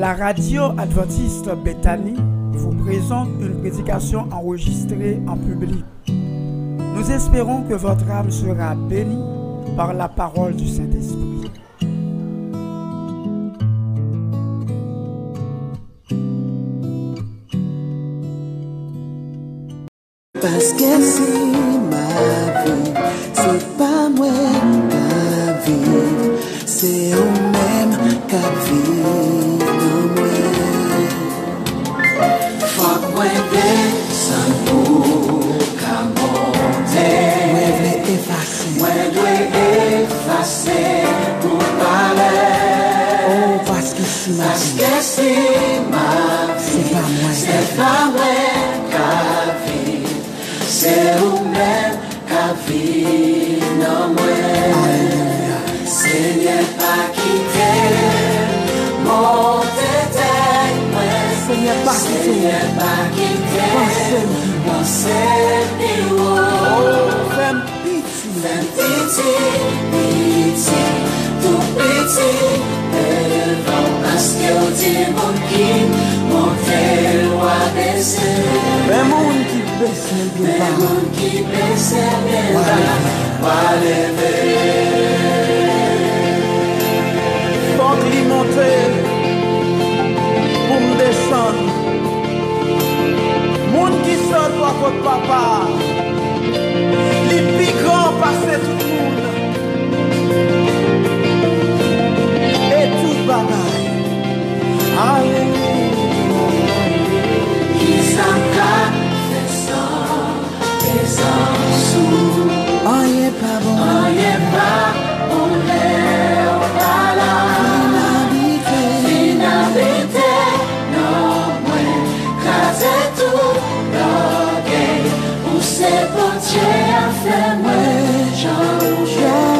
La radio adventiste Bethany vous présente une prédication enregistrée en public. Nous espérons que votre âme sera bénie par la parole du Saint-Esprit. Parce que c'est ma vie, c'est pas moi c'est vivent en pase pou pale Oh, paske si ma vi Se pa mwen Se pa mwen ka vi Se ou men ka vi nan mwen Se nye pa kite Mon tete mwen Se nye pa kite Se nye pa kite Mwen se mi ou Mwen piti Mwen piti vete Devan paske ou di moun ki Moun tel wabese Mè moun ki bese Mè moun ki bese Mè wale. Ve. Fok li monte Pou m desan Moun ki son wakot papa. Li pi gran pase tout moun. bagay Aleluya Isan ka fesan Pesan sou Oye pa bon Oye pa bon le o bala Finabite Finabite No mwen Kaze tou Loge Ou se potye a fe mwen Jan ou jan.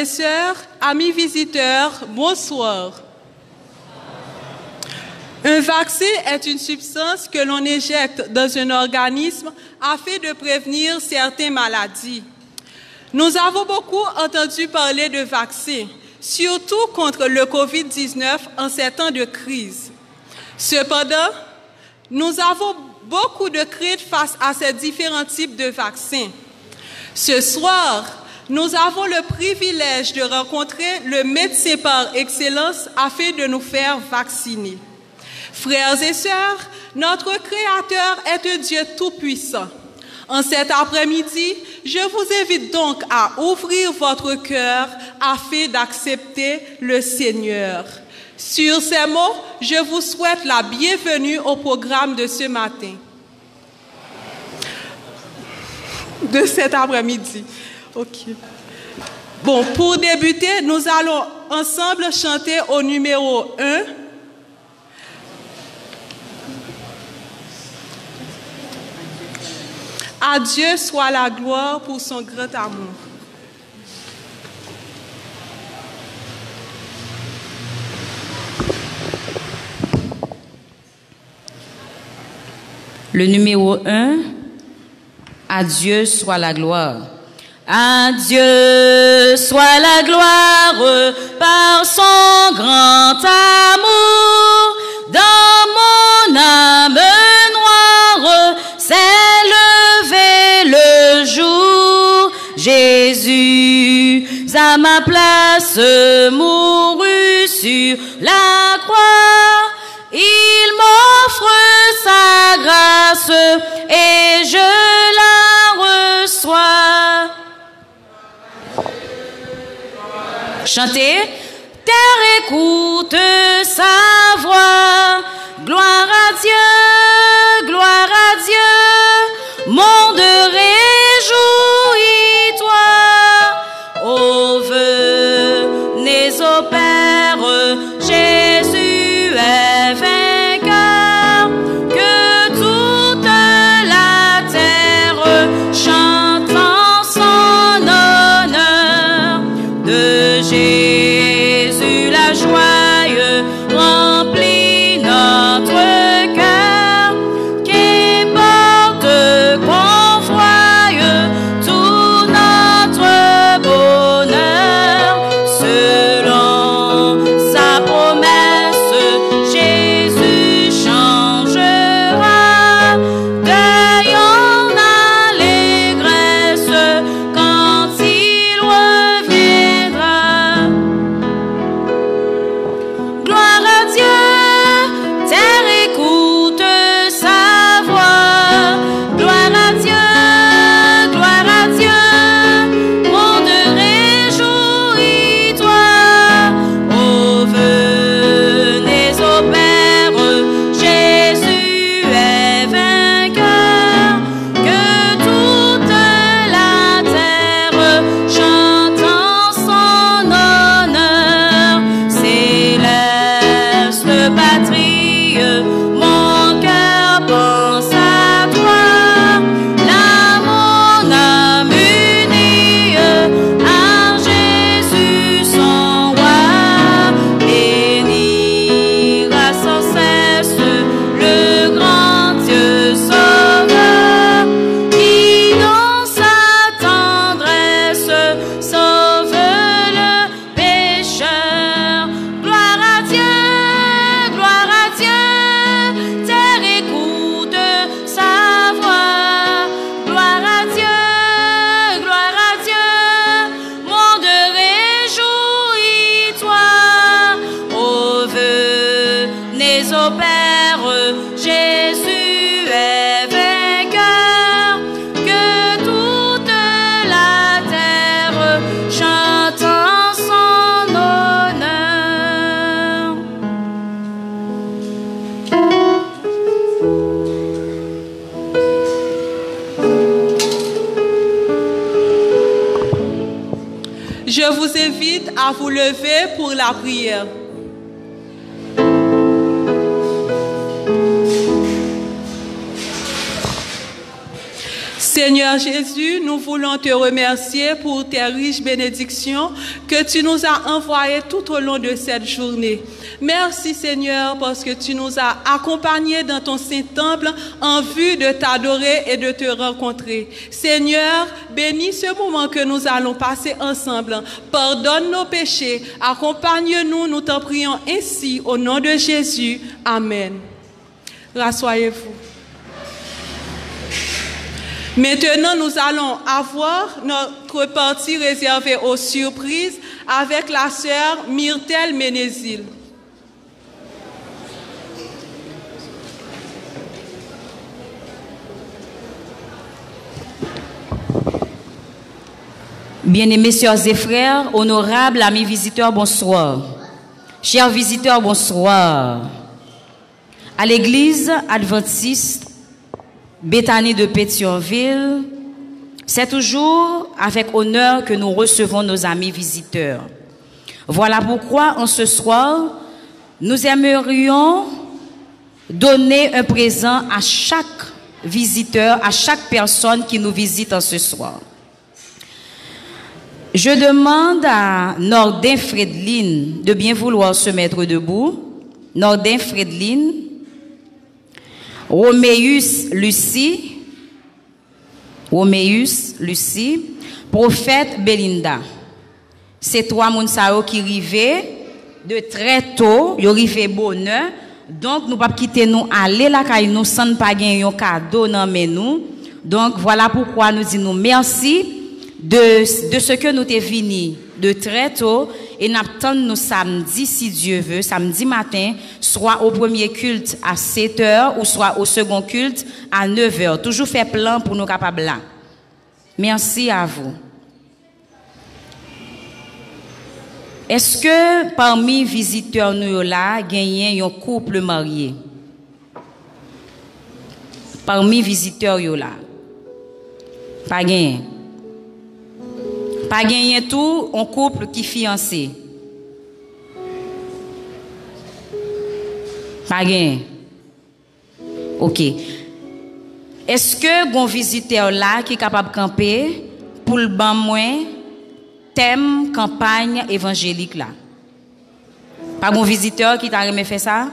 Et sœurs, amis visiteurs, bonsoir. Un vaccin est une substance que l'on éjecte dans un organisme afin de prévenir certaines maladies. Nous avons beaucoup entendu parler de vaccins, surtout contre le COVID-19 en ces temps de crise. Cependant, nous avons beaucoup de craintes face à ces différents types de vaccins. Ce soir, nous avons le privilège de rencontrer le médecin par excellence afin de nous faire vacciner. Frères et sœurs, notre Créateur est un Dieu tout-puissant. En cet après-midi, je vous invite donc à ouvrir votre cœur afin d'accepter le Seigneur. Sur ces mots, je vous souhaite la bienvenue au programme de ce matin, de cet après-midi. OK. Bon, pour débuter, nous allons ensemble chanter au numéro 1. À Dieu soit la gloire pour son grand amour. Le numéro 1, à Dieu soit la gloire. À Dieu soit la gloire par son grand amour. Dans mon âme noire s'est levé le jour. Jésus à ma place mourut sur la croix. Il m'offre sa grâce et je la reçois. Chantez. Terre écoute sa voix. Gloire à Dieu, gloire à Dieu. Monde réjouis-toi. Vous lever pour la prière. Seigneur Jésus, nous voulons te remercier pour tes riches bénédictions que tu nous as envoyées tout au long de cette journée. Merci Seigneur parce que tu nous as accompagnés dans ton Saint-Temple en vue de t'adorer et de te rencontrer. Seigneur, bénis ce moment que nous allons passer ensemble. Pardonne nos péchés. Accompagne-nous, nous t'en prions ainsi au nom de Jésus. Amen. Rassoyez-vous. Maintenant, nous allons avoir notre partie réservée aux surprises avec la sœur Myrtelle Ménézil. Bien-aimés sœurs et frères, honorables amis visiteurs, bonsoir. Chers visiteurs, bonsoir. À l'église adventiste Béthanie de Pétionville, c'est toujours avec honneur que nous recevons nos amis visiteurs. Voilà pourquoi, en ce soir, nous aimerions donner un présent à chaque visiteur, à chaque personne qui nous visite en ce soir. Je demande à Nordin Fredline de bien vouloir se mettre debout. Nordin Fredline, Roméus Lucie, Roméus Lucie, prophète Belinda. C'est trois Mounsao qui arrivaient de très tôt, ils arrivaient bonheur. Donc, nous ne pas quitter nous aller là, car nous sans pas gagner un cadeau dans nous. Donc, voilà pourquoi nous disons merci de, de ce que nous t'es venu de très tôt et nous nous samedi, si Dieu veut, samedi matin, soit au premier culte à 7 heures ou soit au second culte à 9 heures. Toujours fait plan pour nous capables là. Merci à vous. Est-ce que parmi visiteurs nous là, gagnent un couple marié? Parmi visiteurs là. Pas gagné. Pas gagner tout, un couple qui fiancé. Pas gagné. OK. Est-ce que un visiteur là qui est capable de camper pour le ban moins thème campagne évangélique là? Pas un visiteur qui t'a fait ça?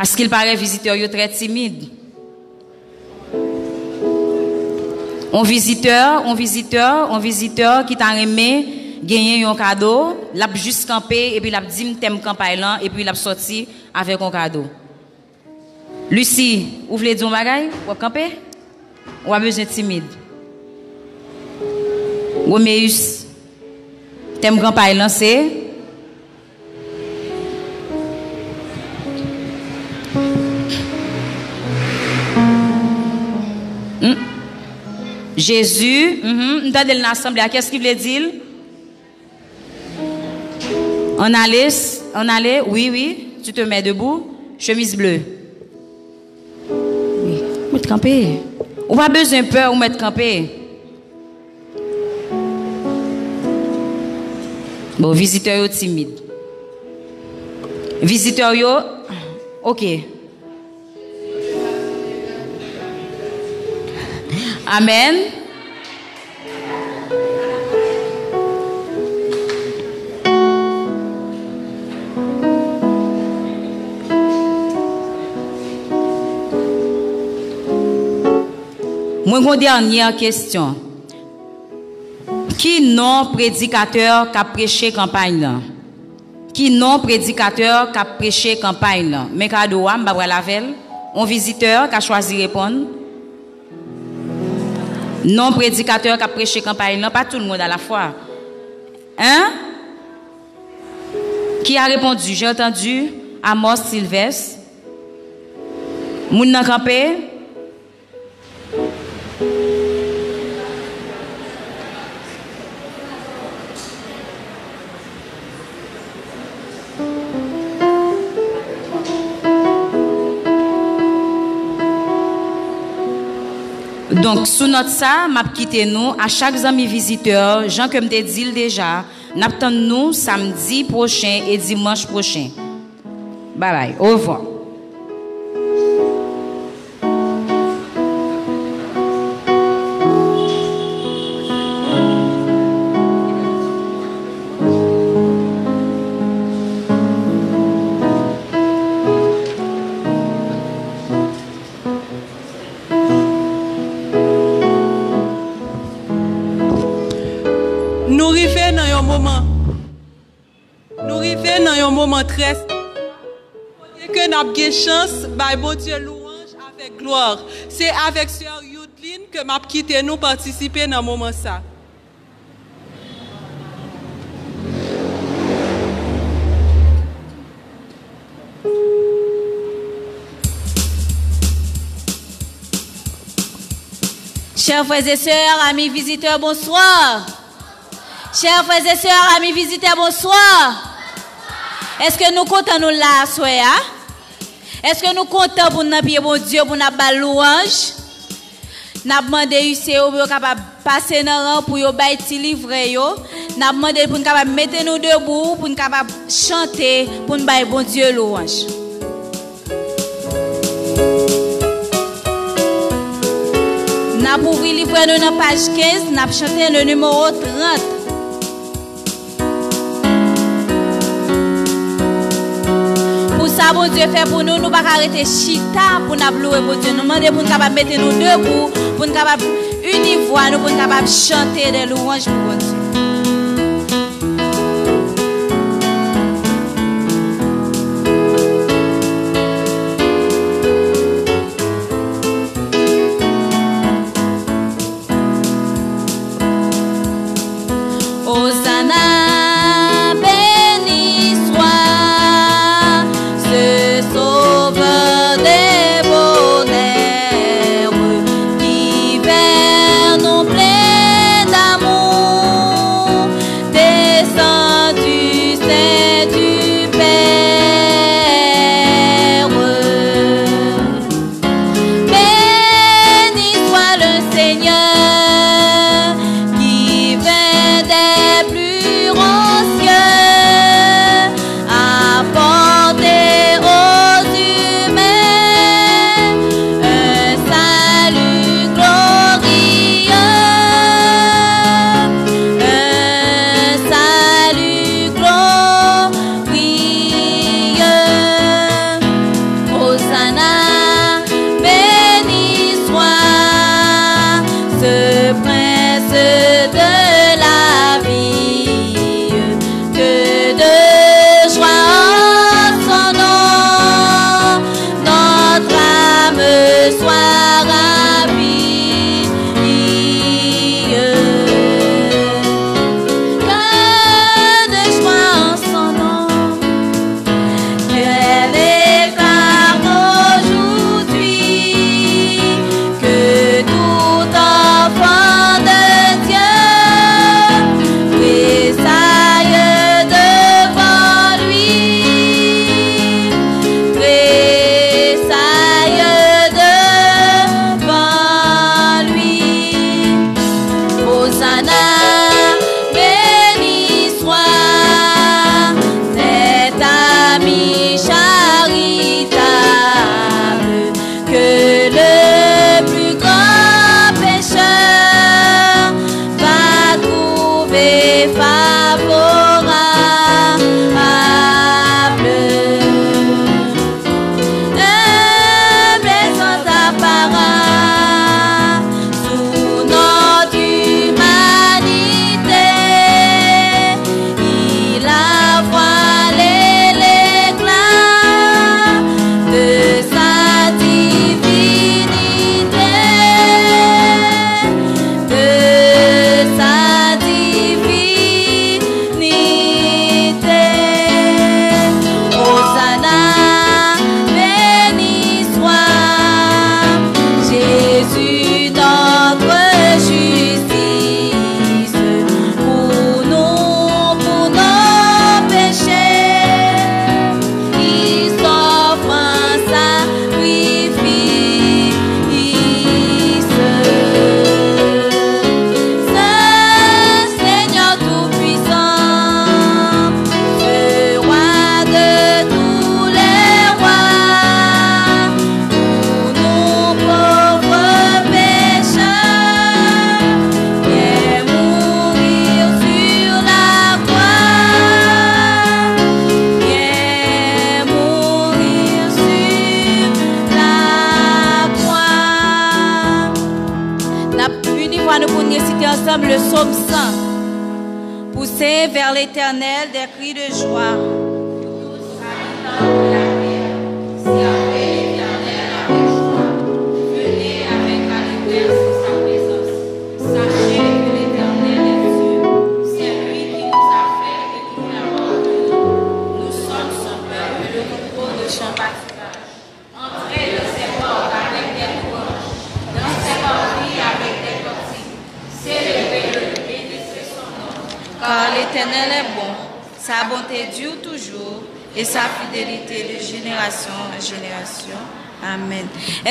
Est-ce qu'il paraît visiteur très timide? Un visiteur, un visiteur, un visiteur qui t'a aimé gagner un cadeau, l'a juste campé et puis l'a dit thème campagne et puis l'a sorti avec un cadeau. Lucie, vous voulez dire un bagage ou camper? Ou a besoin timide? Roméus, thème campagne là Jésus, mm -hmm, l'assemblée, qu'est-ce qu'il voulait dire? On allait, on allait, oui, oui, tu te mets debout, chemise bleue. Oui, mettre camper. On pas besoin de peur ou mettre camper. Bon, visiteur timide. Visiteur ok. Amen. Moi, une dernière question. Qui non prédicateur qui a prêché campagne Qui non prédicateur qui a prêché campagne là? Mais cadeau. Un visiteur qui a choisi répondre non prédicateur qui a prêché campagne, non, pas tout le monde à la fois. Hein? Qui a répondu? J'ai entendu Amos Sylvestre. Moun nan? Donc, sous notre ça, m'a quitté nous à chaque ami visiteur, Jean comme te dit déjà, n'attend nous samedi prochain et dimanche prochain. Bye bye, au revoir. Nous avons chance, bah, bon Dieu louange avec gloire. C'est avec Sœur Youdline que m'a quitté nous participer dans moment ça. Chers frères et sœurs, amis visiteurs, bonsoir. Chers frères et sœurs, amis visiteurs, bonsoir. Est-ce que nous comptons nous là, soya? Est-ce que nous comptons pour nous prier bon Dieu, pour nous louange? Nous demandé UCO pour capable passer dans pour nous faire petit livre. Nous demandé pour nous mettre debout, pour nous capable chanter, pour nous faire bon Dieu louange. Nous avons ouvert livre dans la page 15, nous avons chanté le numéro 30. Ça, bon Dieu fait pour nous, nous ne pas arrêter chita pour nous louer bon Dieu. Nous demandons pour nous mettre debout, pour nous unir voix, pour nous chanter des louanges pour bon.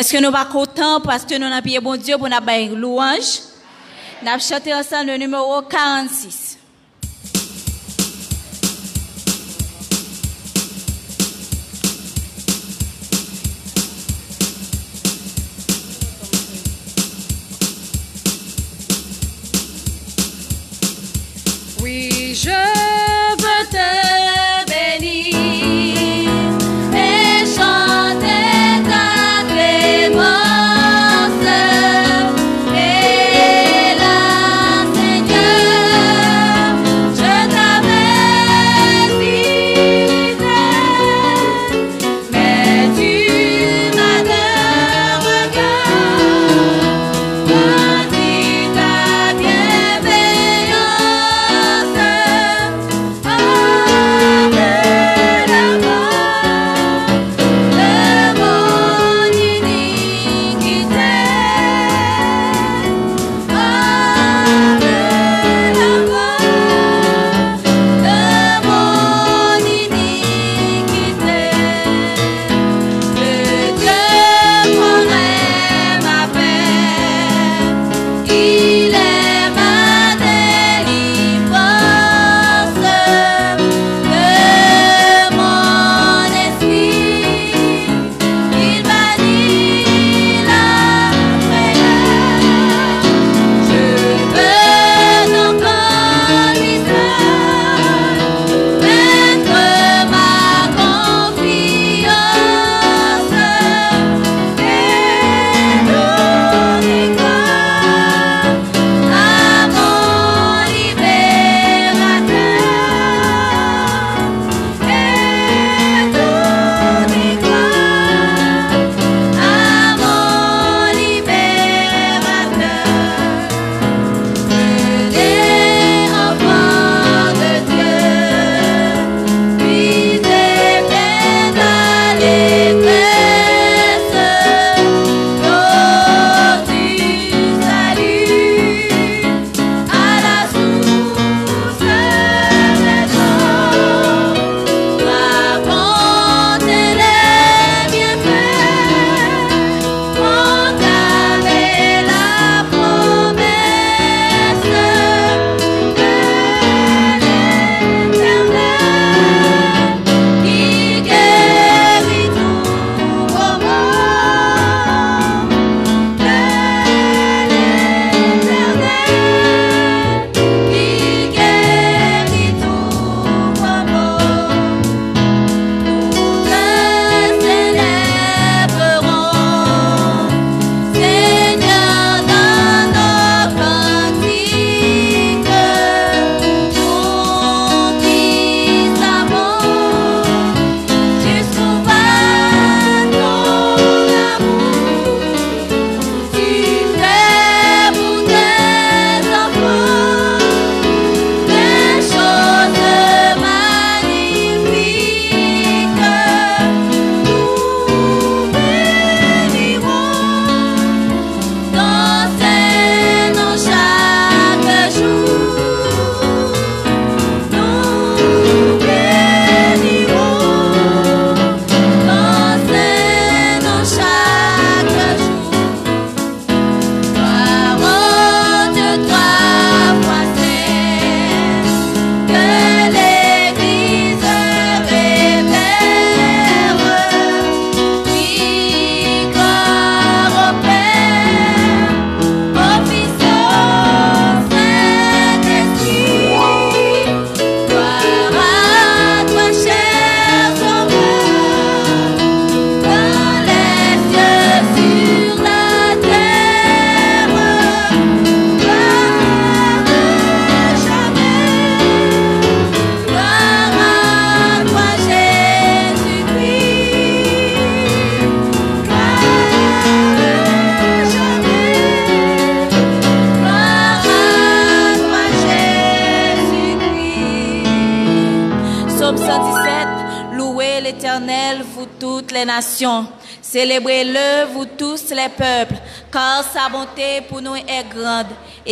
Est-ce que nous pas content parce que nous avons bon Dieu pour nous louange? Nous avons chanté ensemble le numéro 46.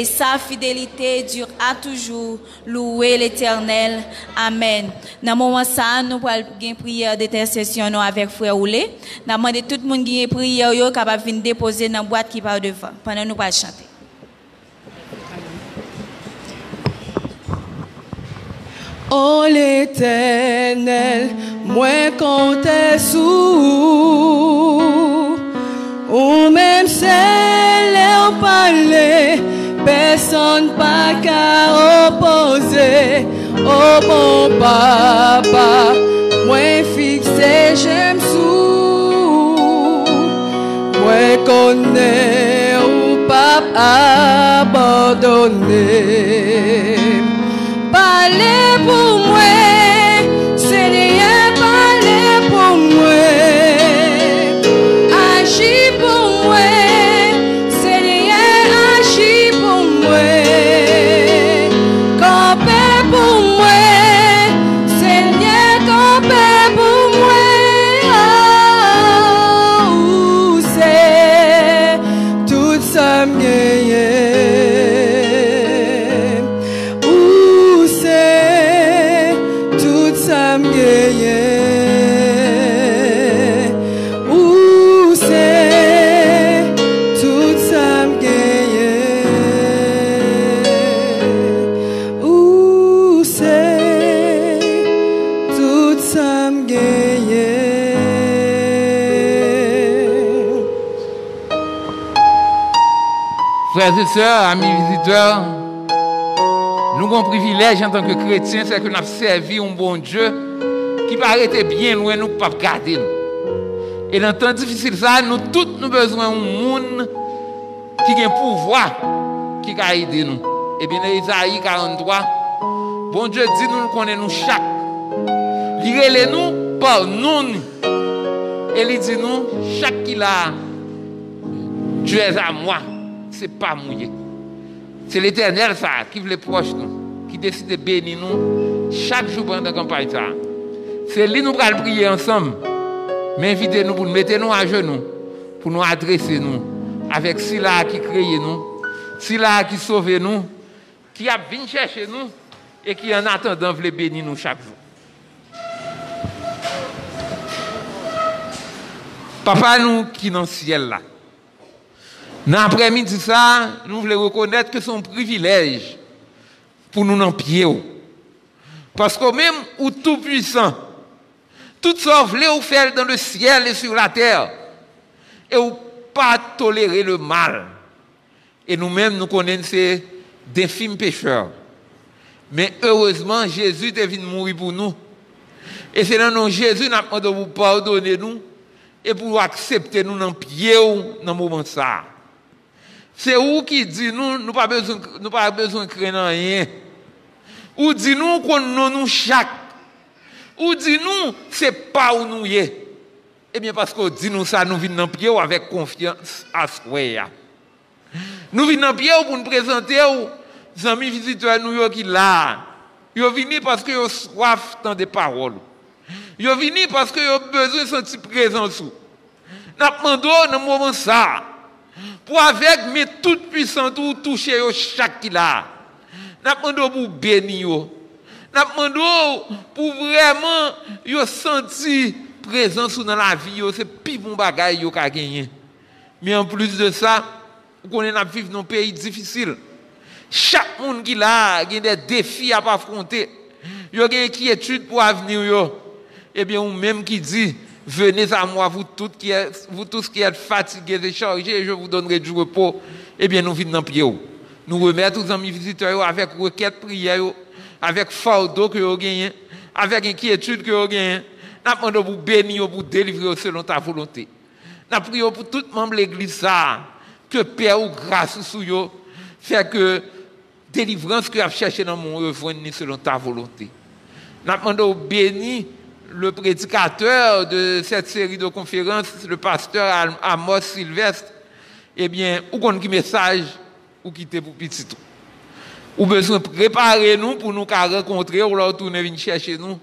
Sa fidélité dure à toujours. Louez l'Éternel. Amen. Dans moment ça, nous allons une prière d'intercession avec frère Oulé. Nous demandons tout le monde qui une prière yo capable de déposer dans la boîte qui part devant pendant nous pas chanter. Oh l'éternel, moi comptais sous, ou même celle en parler, personne pas qu'à opposer. Oh mon papa, moi fixé, j'aime sous, moi connais ou pas abandonné. Parlez pour moi, Frères et sœurs, amis visiteurs, nous avons un privilège en tant que chrétiens, c'est que nous avons servi un bon Dieu qui paraît bien loin, nous ne pouvons garder. Et dans le temps difficile, ça, nous tous nous besoin d'un monde qui a un pouvoir qui a aidé nous. Et bien, dans Isaïe 43, bon Dieu dit nous, nous connaissons chaque. Il relève nous par nous. Et il dit nous, chaque qui l'a, tu es à moi, c'est pas mouillé. C'est l'éternel, ça, qui veut proche nous, qui décide de bénir nous chaque jour pendant la campagne, ça. C'est lui nous allons prier ensemble, mais invitez nous pour nous mettre nous à genoux, pour nous adresser nous avec celui-là qui crée nous, celui-là qui sauve nous, qui a venu chercher nous et qui en attendant veut bénir nous chaque jour. Papa nous qui est dans le ciel là, Dans l'après-midi, ça, nous voulons reconnaître que c'est un privilège pour nous en pied. Parce que même ou tout puissant, tout ça vous faire dans le ciel et sur la terre, et ou pas tolérer le mal. Et nous-mêmes, nous connaissons d'infimes pécheurs. Mais heureusement, Jésus est venu mourir pour nous. Et c'est dans de Jésus nous demandé de vous pardonner nous et pour accepter nous dans pied dans le moment ça. C'est où qui dit nous, nous pas nous pas besoin de craindre rien? Ou dit nous qu'on nous, nous chaque? Ou dit nous, c'est pas où nous y. Eh bien, parce qu'on dit nous ça, nous venons pied avec confiance à ce Nous venons pied pour nous présenter aux amis visiteurs nous qui là. Ils viennent parce qu'ils ont soif dans des paroles. Ils viennent parce qu'ils ont besoin de sentir présence. Nous demandons dans moment ça pour avec mes toutes puissantes ou toucher chaque qui là. N'a demandé pour bénir. N'a demandé pour vraiment yo sentir présence dans la vie c'est plus bon bagage yo qu'a gagné. Mais en plus de ça, vous connaissez n'a vivre dans un pays difficile. Chaque monde qui là, a des défis à affronter. Yo a une inquiétude pour l'avenir. Eh bien, ou même qui dit Venez à moi, vous tous qui êtes, vous tous qui êtes fatigués et chargés, je vous donnerai du repos. Eh bien, nous venons dans pied. Nous remettons aux amis visiteurs avec requête prière, avec fardeau que vous gagnez, avec inquiétude que vous gagnez. Nous demandons pour bénir, pour délivrer selon ta volonté. Nous prions pour tout membre de l'église que Père ou grâce sur eux, fait que délivrance que vous cherché dans mon rejoigne selon ta volonté. Nous demandons bénir le prédicateur de cette série de conférences, le pasteur Amos Sylvestre, eh bien, ou qu'on qui message ou quitter pour petit tout. Ou besoin de préparer nous pour nous rencontrer ou leur retourner venir chercher nous.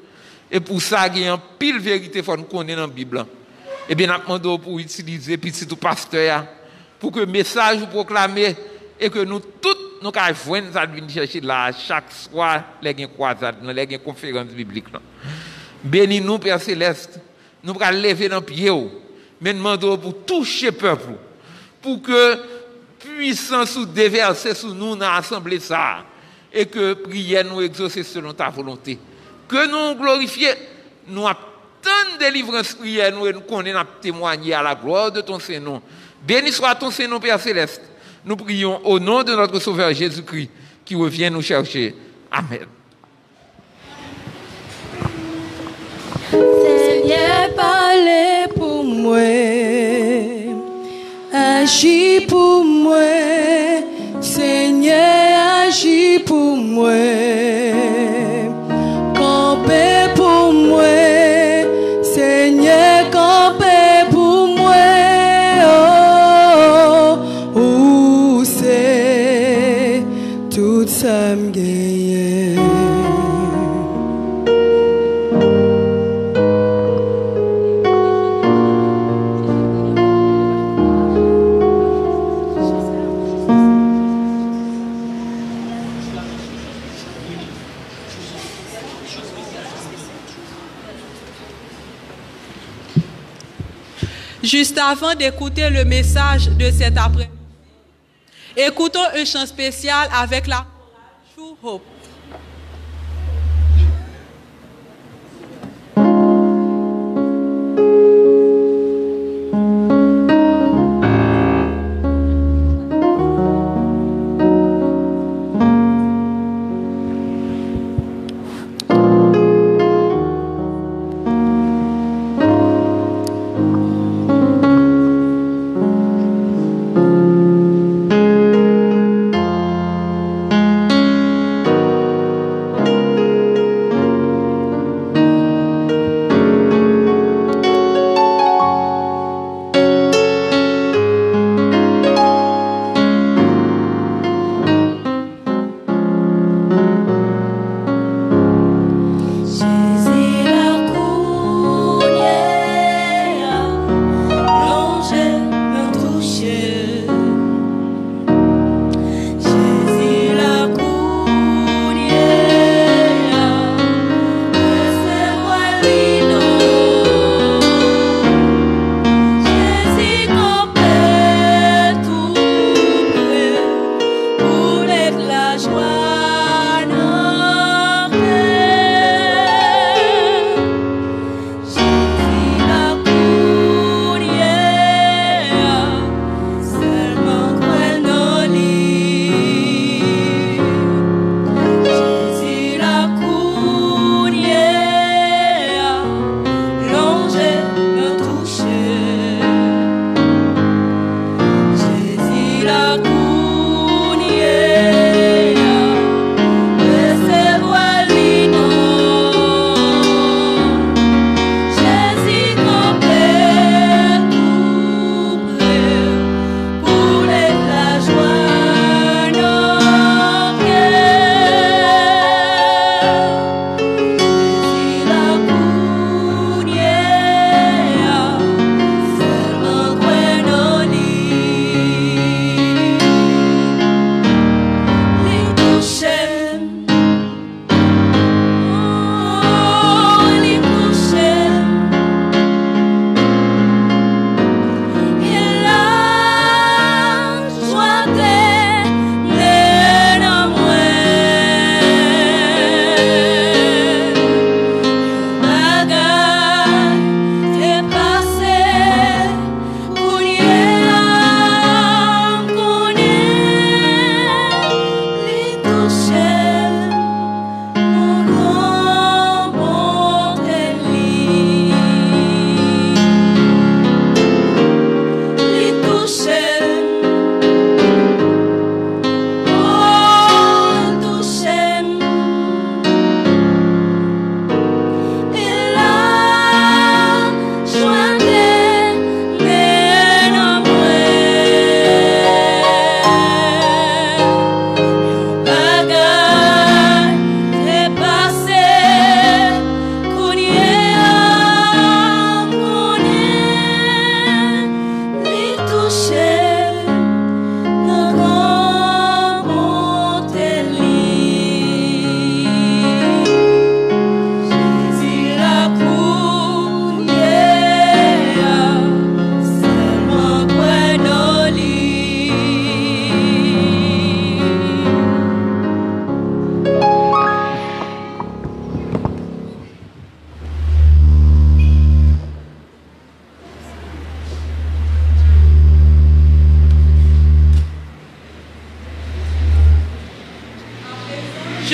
Et pour ça, il y a une pile vérité faut nous connaître dans la Bible. Et bien, nous pour utiliser petit tout pasteur pour que le message vous proclamer et que nous tous nous avons venir chercher là chaque soir les croisades, les conférences bibliques. Bénis nous Père céleste. Nous allons lever dans pied mais nous demandons pour toucher le peuple pour que puissance ou déverser sur nous dans l'assemblée ça et que prière nous exaucer selon ta volonté. Que nous glorifier, nous attendons délivrance prière, nous et nous connaissons témoigner à la gloire de ton Saint-Nom. Béni soit ton Saint-Nom, Père Céleste. Nous prions au nom de notre Sauveur Jésus-Christ qui revient nous chercher. Amen. Seigneur, parlez pour moi. Agis pour moi. Seigneur, agis pour moi. Juste avant d'écouter le message de cet après écoutons un chant spécial avec la True Hope.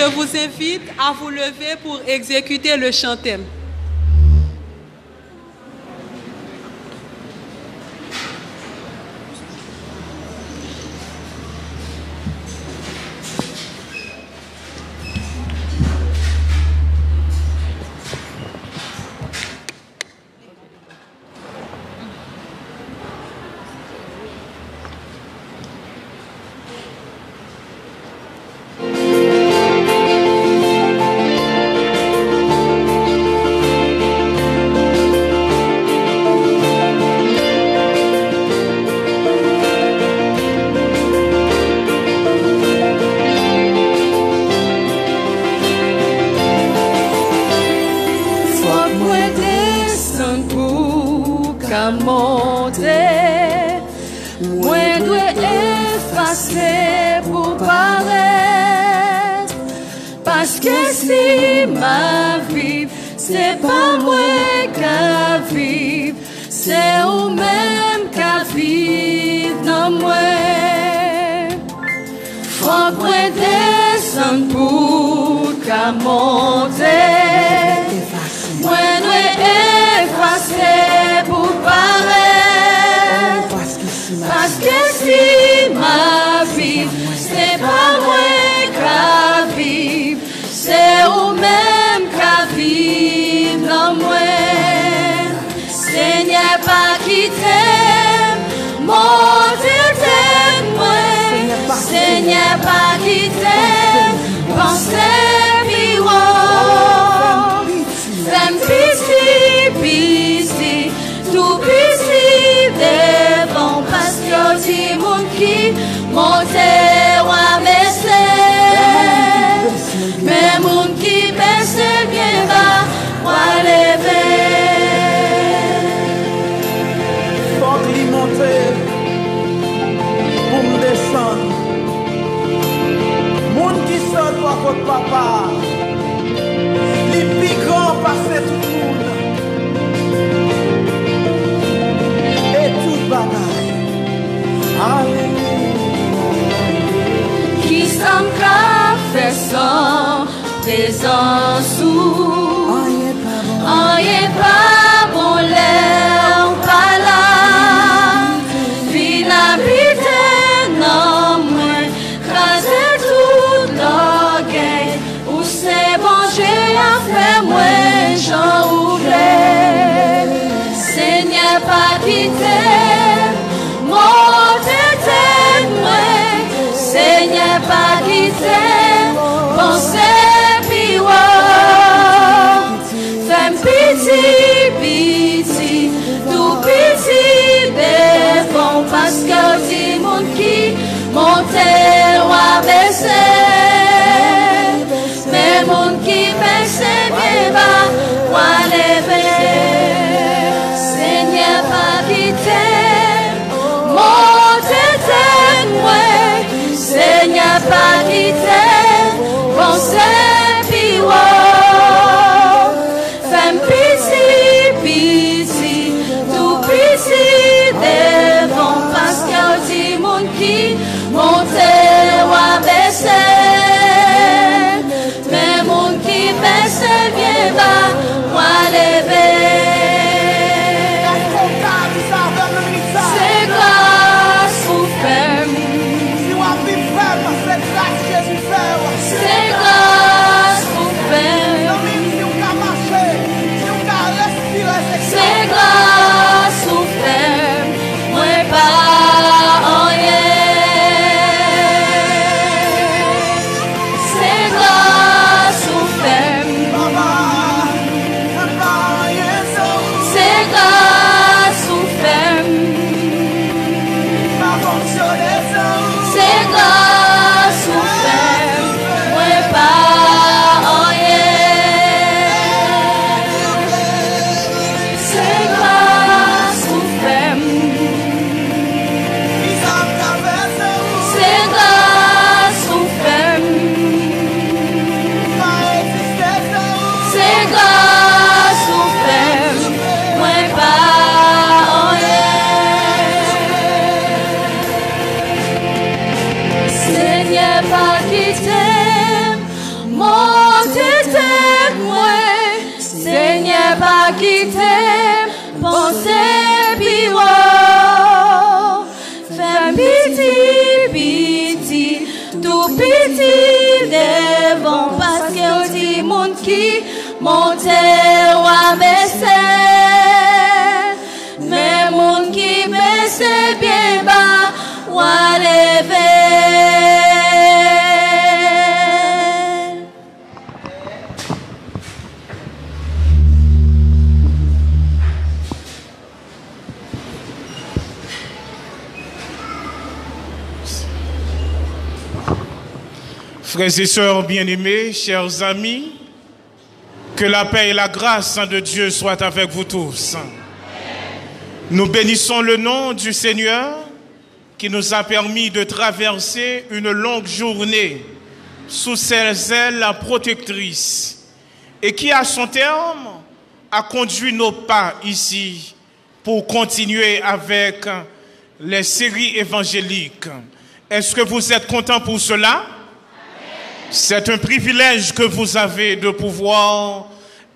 je vous invite à vous lever pour exécuter le chantème. say Frères et sœurs bien-aimés, chers amis, que la paix et la grâce de Dieu soient avec vous tous. Nous bénissons le nom du Seigneur qui nous a permis de traverser une longue journée sous ses ailes protectrices et qui, à son terme, a conduit nos pas ici pour continuer avec les séries évangéliques. Est-ce que vous êtes content pour cela? C'est un privilège que vous avez de pouvoir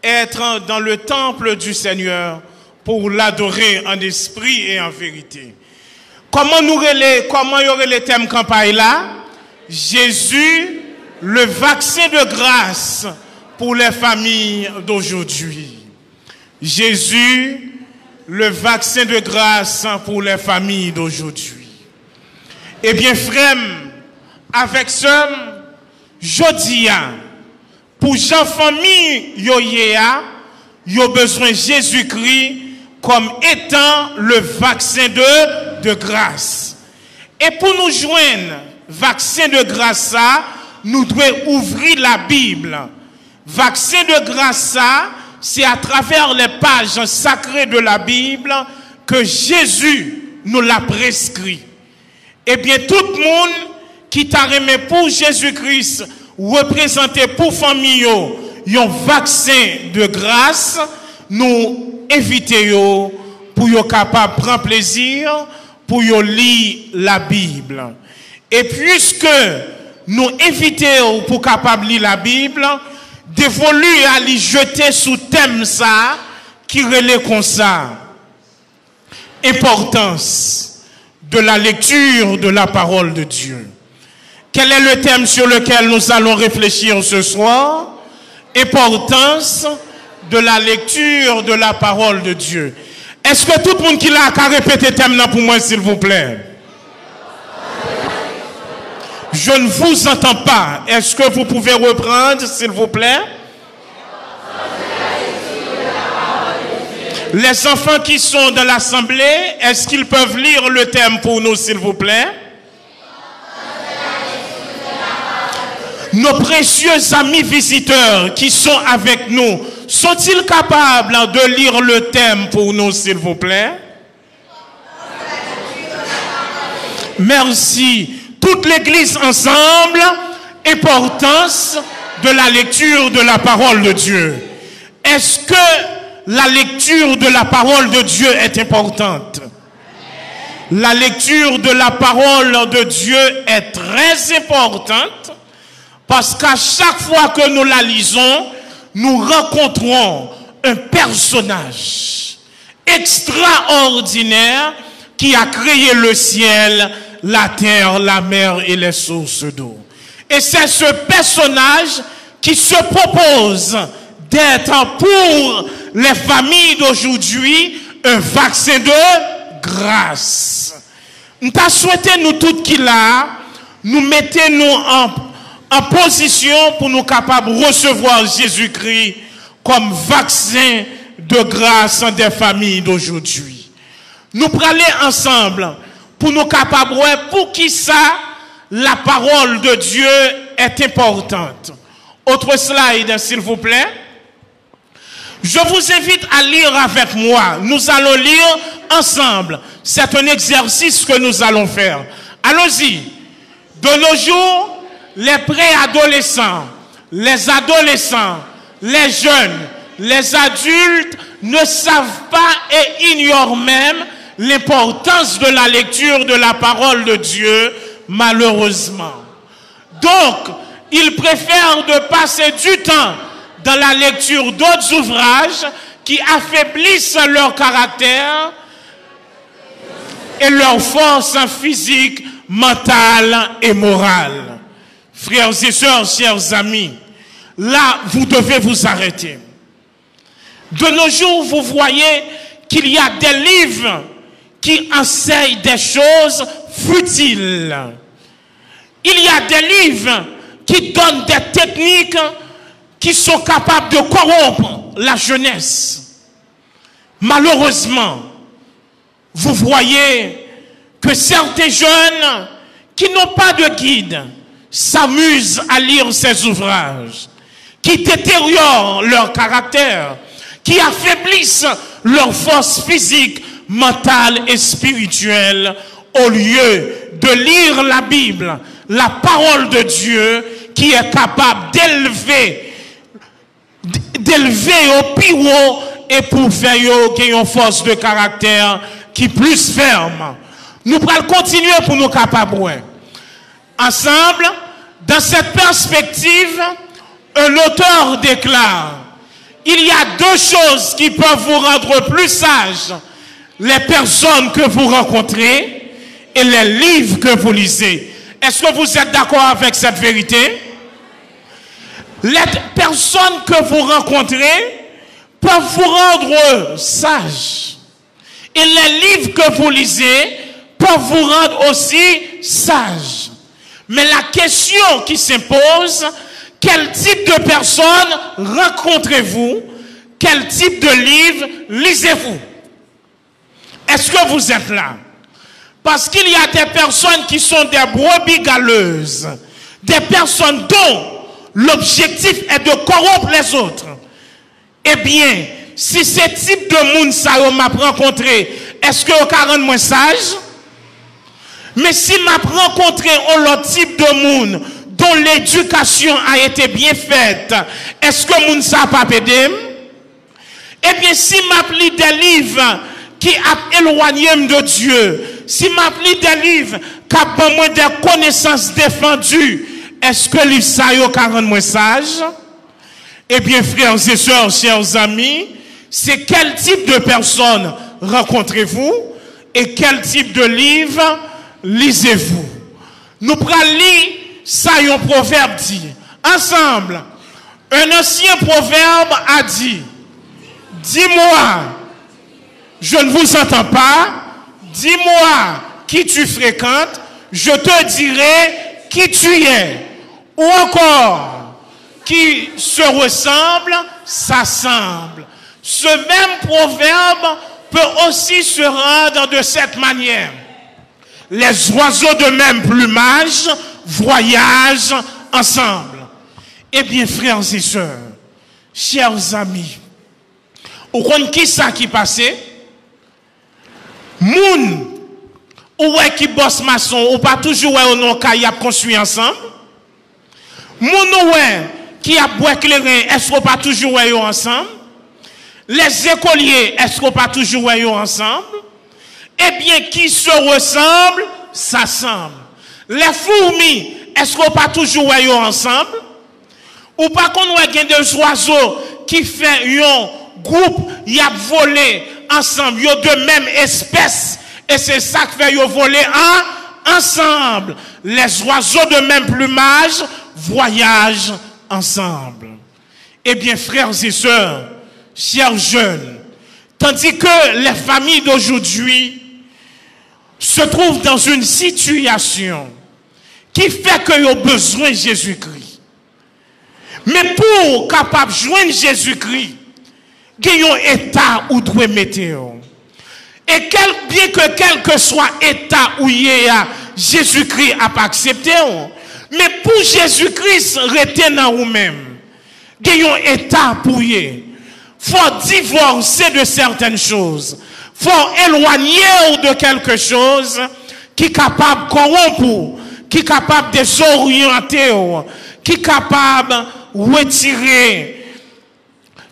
être dans le temple du Seigneur pour l'adorer en esprit et en vérité. Comment y aurait les thèmes campagne là? Jésus, le vaccin de grâce pour les familles d'aujourd'hui. Jésus, le vaccin de grâce pour les familles d'aujourd'hui. Eh bien, frère, avec ce Jodia, pour Jean famille yo yo besoin Jésus-Christ comme étant le vaccin de, grâce. Et pour nous joindre, vaccin de grâce nous devons ouvrir la Bible. Vaccin de grâce c'est à travers les pages sacrées de la Bible que Jésus nous l'a prescrit. Eh bien, tout le monde qui t'a remis pour Jésus-Christ, représenté pour famille, un vaccin de grâce, nous éviter pour yo capable prendre plaisir, pour lire la Bible. Et puisque nous évitons pour capable lire la Bible, dévolu à lui jeter sous thème ça, qui relève comme ça. Importance de la lecture de la parole de Dieu. Quel est le thème sur lequel nous allons réfléchir ce soir? Importance de la lecture de la parole de Dieu. Est-ce que tout le monde qui l'a qu'à répéter le thème là pour moi, s'il vous plaît? Je ne vous entends pas. Est-ce que vous pouvez reprendre, s'il vous plaît? Les enfants qui sont dans l'assemblée, est-ce qu'ils peuvent lire le thème pour nous, s'il vous plaît? Nos précieux amis visiteurs qui sont avec nous, sont-ils capables de lire le thème pour nous, s'il vous plaît? Merci. Toute l'Église ensemble, importance de la lecture de la parole de Dieu. Est-ce que la lecture de la parole de Dieu est importante? La lecture de la parole de Dieu est très importante parce qu'à chaque fois que nous la lisons, nous rencontrons un personnage extraordinaire qui a créé le ciel, la terre, la mer et les sources d'eau. Et c'est ce personnage qui se propose d'être pour les familles d'aujourd'hui un vaccin de grâce. Nous souhaité, nous toutes qui là, nous mettez nous en, en position pour nous capables de recevoir Jésus-Christ comme vaccin de grâce des familles d'aujourd'hui. Nous aller ensemble pour nous capables, pour qui ça, la parole de Dieu est importante. Autre slide, s'il vous plaît. Je vous invite à lire avec moi. Nous allons lire ensemble. C'est un exercice que nous allons faire. Allons-y. De nos jours, les préadolescents, les adolescents, les jeunes, les adultes ne savent pas et ignorent même l'importance de la lecture de la parole de Dieu, malheureusement. Donc, ils préfèrent de passer du temps dans la lecture d'autres ouvrages qui affaiblissent leur caractère et leur force physique, mentale et morale. Frères et sœurs, chers amis, là, vous devez vous arrêter. De nos jours, vous voyez qu'il y a des livres qui enseignent des choses futiles. Il y a des livres qui donnent des techniques qui sont capables de corrompre la jeunesse. Malheureusement, vous voyez que certains jeunes qui n'ont pas de guide s'amusent à lire ces ouvrages, qui détériorent leur caractère, qui affaiblissent leur force physique, mentale et spirituelle, au lieu de lire la Bible, la parole de Dieu, qui est capable d'élever, d'élever au haut et pour faire une force de caractère qui est plus ferme. Nous pourrons continuer pour nous capables. Ensemble, dans cette perspective, un auteur déclare, il y a deux choses qui peuvent vous rendre plus sage. Les personnes que vous rencontrez et les livres que vous lisez. Est-ce que vous êtes d'accord avec cette vérité? Les personnes que vous rencontrez peuvent vous rendre sage. Et les livres que vous lisez peuvent vous rendre aussi sage. Mais la question qui s'impose, quel type de personnes rencontrez-vous? Quel type de livre lisez-vous? Est-ce que vous êtes là? Parce qu'il y a des personnes qui sont des brebis galeuses, des personnes dont l'objectif est de corrompre les autres. Eh bien, si ce type de monde ça m'a rencontré, est-ce que vous rendre moins sage? Mais si m'a rencontré un autre type de monde dont l'éducation a été bien faite, est-ce que moun ça pas aidé? Eh bien, si m'a lu des livres qui a éloigné de Dieu, si m'a lu des livres qui moins des connaissances défendues, est-ce que livre ça yo moins sage? Eh bien, frères et sœurs, chers amis, c'est quel type de personnes rencontrez-vous et quel type de livre lisez-vous Nous prenons lire ça, un proverbe dit. Ensemble, un ancien proverbe a dit, dis-moi, je ne vous entends pas, dis-moi qui tu fréquentes, je te dirai qui tu es. Ou encore, qui se ressemble, s'assemble. Ce même proverbe peut aussi se rendre de cette manière. Les oiseaux de même plumage voyagent ensemble. Eh bien, frères et sœurs, chers amis, vous comprenez qui ça qui passait? Moun, ou est qui bosse maçon, ou pas toujours ouais, non, qui a construit ensemble? Moun ou qui a bois éclairé, est-ce qu'on pas toujours ouais, ensemble? Les écoliers, est-ce qu'on pas toujours ouais, ensemble? Eh bien, qui se ressemble, s'assemble. Les fourmis, est-ce qu'on pas toujours ensemble? Ou pas qu'on a des oiseaux qui font un groupe, y a volé ensemble, a de même espèce. Et c'est ça qui fait voler ensemble. Les oiseaux de même plumage voyagent ensemble. Eh bien, frères et sœurs, chers jeunes, tandis que les familles d'aujourd'hui se trouvent dans une situation qui fait qu'ils ont besoin de Jésus-Christ. Mais pour capable joindre Jésus-Christ, il y a un état où doit mettre. Et quel, bien que quel que soit état où il a, Jésus-Christ n'a pas accepté. Mais pour Jésus-Christ, rester dans vous-même. Il y a un état pour y. faut divorcer de certaines choses. Faut éloigner de quelque chose qui est capable de corrompre qui est capable de s'orienter, qui est capable de retirer,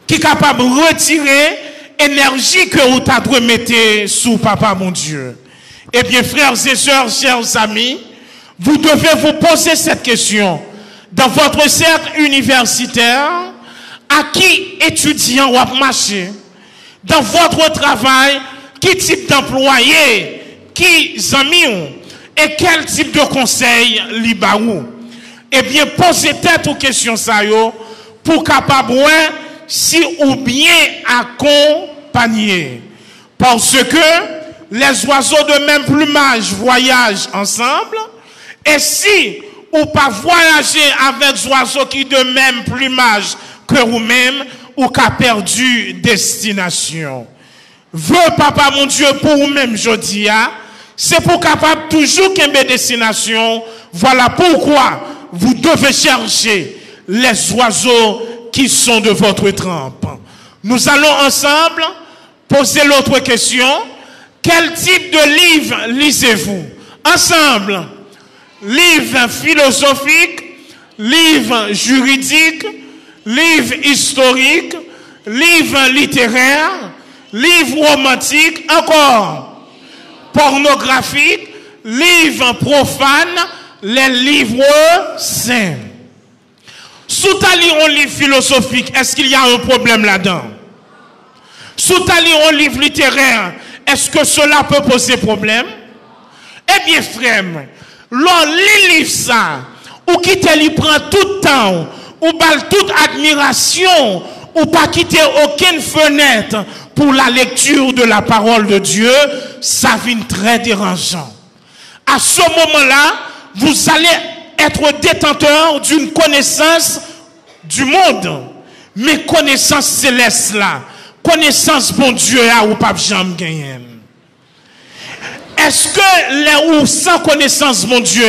qui est capable de retirer énergie que vous avez mettre sous papa mon Dieu. Eh bien, frères et sœurs, chers amis, vous devez vous poser cette question. Dans votre cercle universitaire, à qui étudiant ou marché? Dans votre travail, qui type d'employé, qui amis et quel type de conseil libaou Eh bien, posez tête aux questions ça pour capable si ou bien accompagné. Parce que les oiseaux de même plumage voyagent ensemble. Et si ou pas voyager avec oiseaux qui de même plumage que vous-même, ou qu'a perdu destination. Veux, papa, mon Dieu, pour vous-même, je dis, hein, c'est pour capable toujours qu'il y destination. Voilà pourquoi vous devez chercher les oiseaux qui sont de votre trempe. Nous allons ensemble poser l'autre question. Quel type de livre lisez-vous? Ensemble, livre philosophique, livre juridique, livre historique, livre littéraire, livre romantique, encore. Pornographique, livre profane, les livres saints. Sous ta un livre philosophique, est-ce qu'il y a un problème là-dedans? Sous ta un livre littéraire, est-ce que cela peut poser problème? Eh bien, frère, l'on lit ça, ou qui te prend tout le temps, ou bal toute admiration, ou pas quitter aucune fenêtre pour la lecture de la parole de Dieu, ça vient très dérangeant. À ce moment-là, vous allez être détenteur d'une connaissance du monde, mais connaissance céleste là, connaissance bon Dieu là ou pas jamais. Est-ce que ou sans connaissance mon Dieu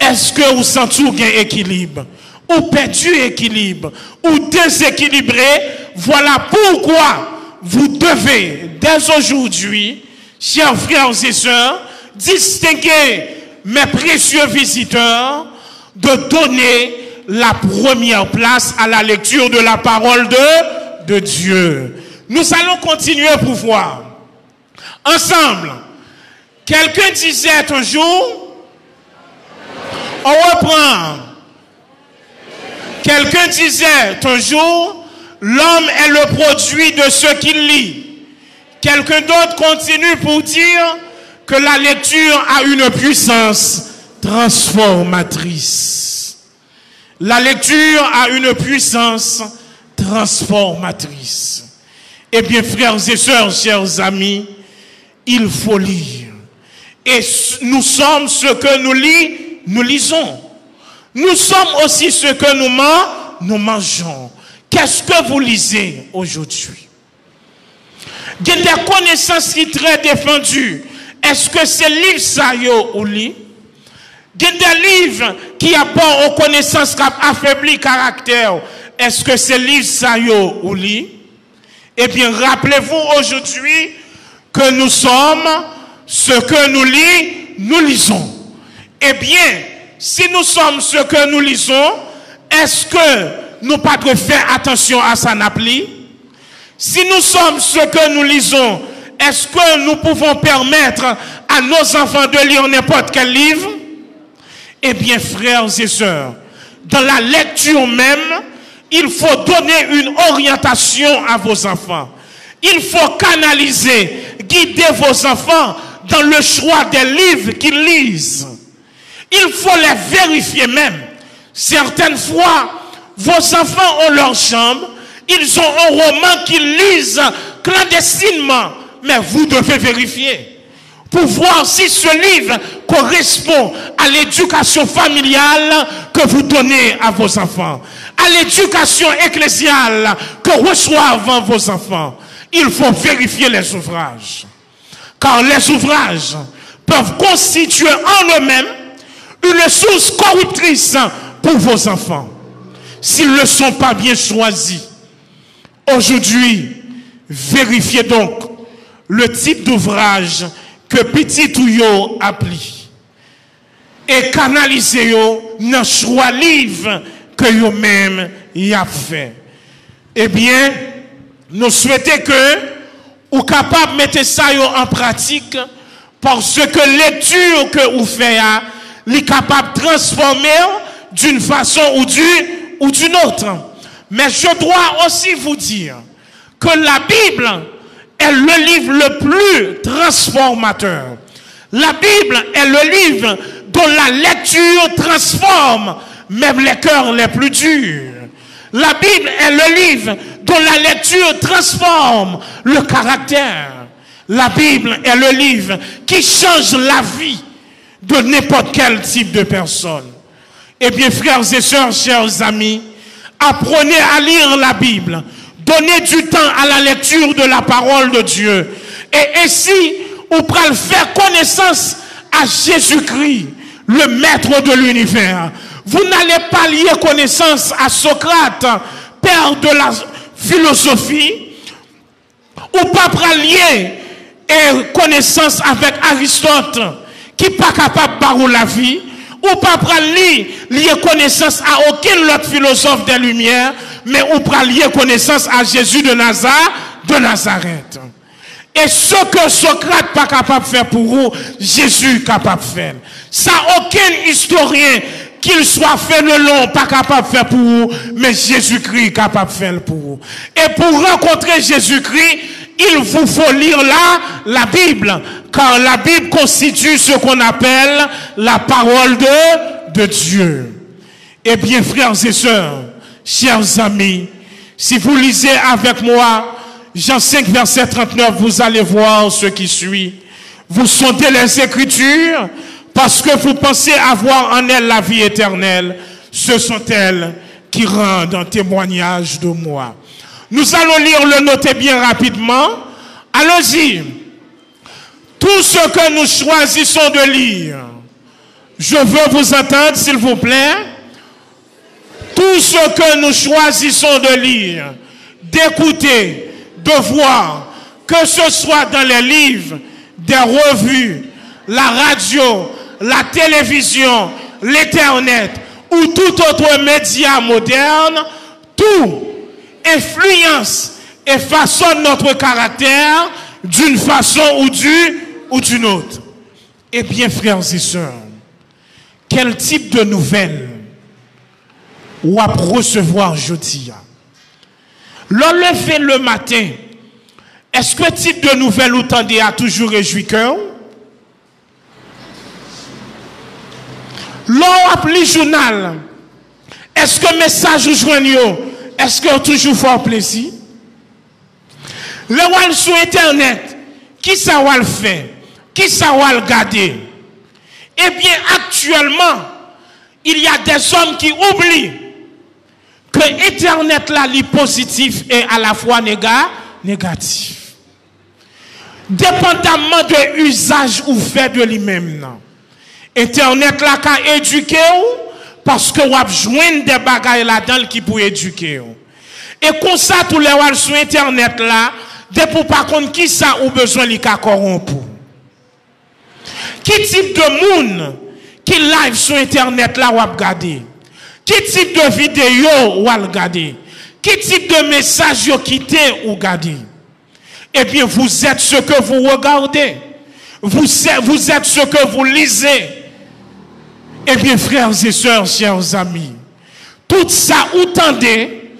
est-ce que vous sentez un équilibre? Ou perdu équilibre, ou déséquilibré, voilà pourquoi vous devez, dès aujourd'hui, chers frères et sœurs, distinguer mes précieux visiteurs, de donner la première place à la lecture de la parole de, Dieu. Nous allons continuer pour voir. Ensemble, quelqu'un disait un jour, on reprend. Quelqu'un disait un jour, l'homme est le produit de ce qu'il lit. Quelqu'un d'autre continue pour dire que la lecture a une puissance transformatrice. La lecture a une puissance transformatrice. Eh bien, frères et sœurs, chers amis, il faut lire. Et nous sommes ce que nous lisons, nous lisons. Nous sommes aussi ce que nous, nous mangeons. Qu'est-ce que vous lisez aujourd'hui? Il y a des connaissances qui sont très défendues. Est-ce que c'est livre ça ou lit? Il y a des livres qui apportent aux connaissances qui affaibli caractère. Est-ce que c'est livre ça ou lit? Eh bien, rappelez-vous aujourd'hui que nous sommes ce que nous lisons, nous lisons. Eh bien, si nous sommes ce que nous lisons, est-ce que nous pas faire attention à sa appli? Si nous sommes ce que nous lisons, est-ce que nous pouvons permettre à nos enfants de lire n'importe quel livre? Eh bien, frères et sœurs, dans la lecture même, il faut donner une orientation à vos enfants. Il faut canaliser, guider vos enfants dans le choix des livres qu'ils lisent. Il faut les vérifier même. Certaines fois, vos enfants ont leur chambre, ils ont un roman qu'ils lisent clandestinement, mais vous devez vérifier pour voir si ce livre correspond à l'éducation familiale que vous donnez à vos enfants, à l'éducation ecclésiale que reçoivent vos enfants. Il faut vérifier les ouvrages. Car les ouvrages peuvent constituer en eux-mêmes une source corruptrice pour vos enfants. S'ils ne sont pas bien choisis. Aujourd'hui, vérifiez donc le type d'ouvrage que petit Touyo appli. Et canalisez dans choix livre que vous-même y a fait. Eh bien, nous souhaitons que vous capable de mettre ça en pratique parce que lecture que vous faites est capable de transformer d'une façon ou d'une autre. Mais je dois aussi vous dire que la Bible est le livre le plus transformateur. La Bible est le livre dont la lecture transforme même les cœurs les plus durs. La Bible est le livre dont la lecture transforme le caractère. La Bible est le livre qui change la vie de n'importe quel type de personne. Eh bien, frères et sœurs, chers amis, apprenez à lire la Bible. Donnez du temps à la lecture de la parole de Dieu. Et ainsi, vous pourrez faire connaissance à Jésus-Christ, le maître de l'univers. Vous n'allez pas lier connaissance à Socrate, père de la philosophie, ou pas lier connaissance avec Aristote, qui pas capable de parler la vie, ou pas lier, lier connaissance à aucun autre philosophe des Lumières, mais ou pas lier connaissance à Jésus de Nazareth, de Nazareth. Et ce que Socrate pas capable de faire pour vous, Jésus est capable de faire. Ça, aucun historien, qu'il soit fait le long, pas capable de faire pour vous, mais Jésus-Christ est capable de faire pour vous. Et pour rencontrer Jésus-Christ, il vous faut lire là la Bible, car la Bible constitue ce qu'on appelle la parole de, de Dieu. Eh bien, frères et sœurs, chers amis, si vous lisez avec moi Jean 5, verset 39, vous allez voir ce qui suit. Vous sondez les Écritures parce que vous pensez avoir en elles la vie éternelle. Ce sont elles qui rendent un témoignage de moi. Nous allons lire le noter bien rapidement. Allons-y. Tout ce que nous choisissons de lire, je veux vous entendre, s'il vous plaît. Tout ce que nous choisissons de lire, d'écouter, de voir, que ce soit dans les livres, des revues, la radio, la télévision, l'Internet ou tout autre média moderne, tout influence et façonne notre caractère d'une façon ou d'une autre. Eh bien, frères et sœurs, quel type de nouvelles ou à recevoir jeudi L'on le fait le matin. Est-ce que type de nouvelles ou tendez à toujours réjouir cœur? L'on appelle journal. Est-ce que message ou joignent Est-ce que toujours fort plaisir? Le wall sur internet, qui ça va le faire? Qui ça va le garder? Eh bien, actuellement, il y a des hommes qui oublient que Internet là, est positif et à la fois négatif. Dépendamment de l'usage ou fait de lui-même. Internet là, a éduqué parce que vous avez des bagages là-dedans qui pour éduquer. Et comme ça, tous les sur Internet là, de pour pas contre qui ça ou besoin de corrompre. Qui type de monde qui live sur Internet là ou regarder? Qui type de vidéo ou regarder? Qui type de message vous quitté ou regarder? Eh bien, vous êtes ce que vous regardez. Vous, êtes ce que vous lisez. Eh bien, frères et sœurs, chers amis, tout ça ou tendez,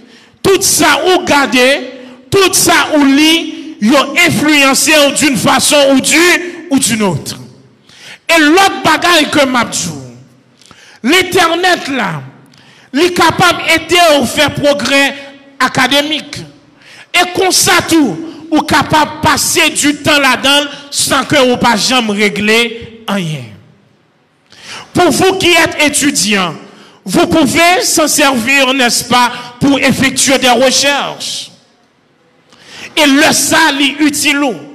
tout ça ou regardez, tout ça ou lit, ont influencé d'une façon ou d'une autre. Et l'autre bagaille que m'a l'internet là, est capable d'aider à faire progrès académique. Et comme ça tout, ou capable de passer du temps là-dedans sans que vous pas jamais régler rien. Pour vous qui êtes étudiants, vous pouvez s'en servir, n'est-ce pas, pour effectuer des recherches. Et le est utile.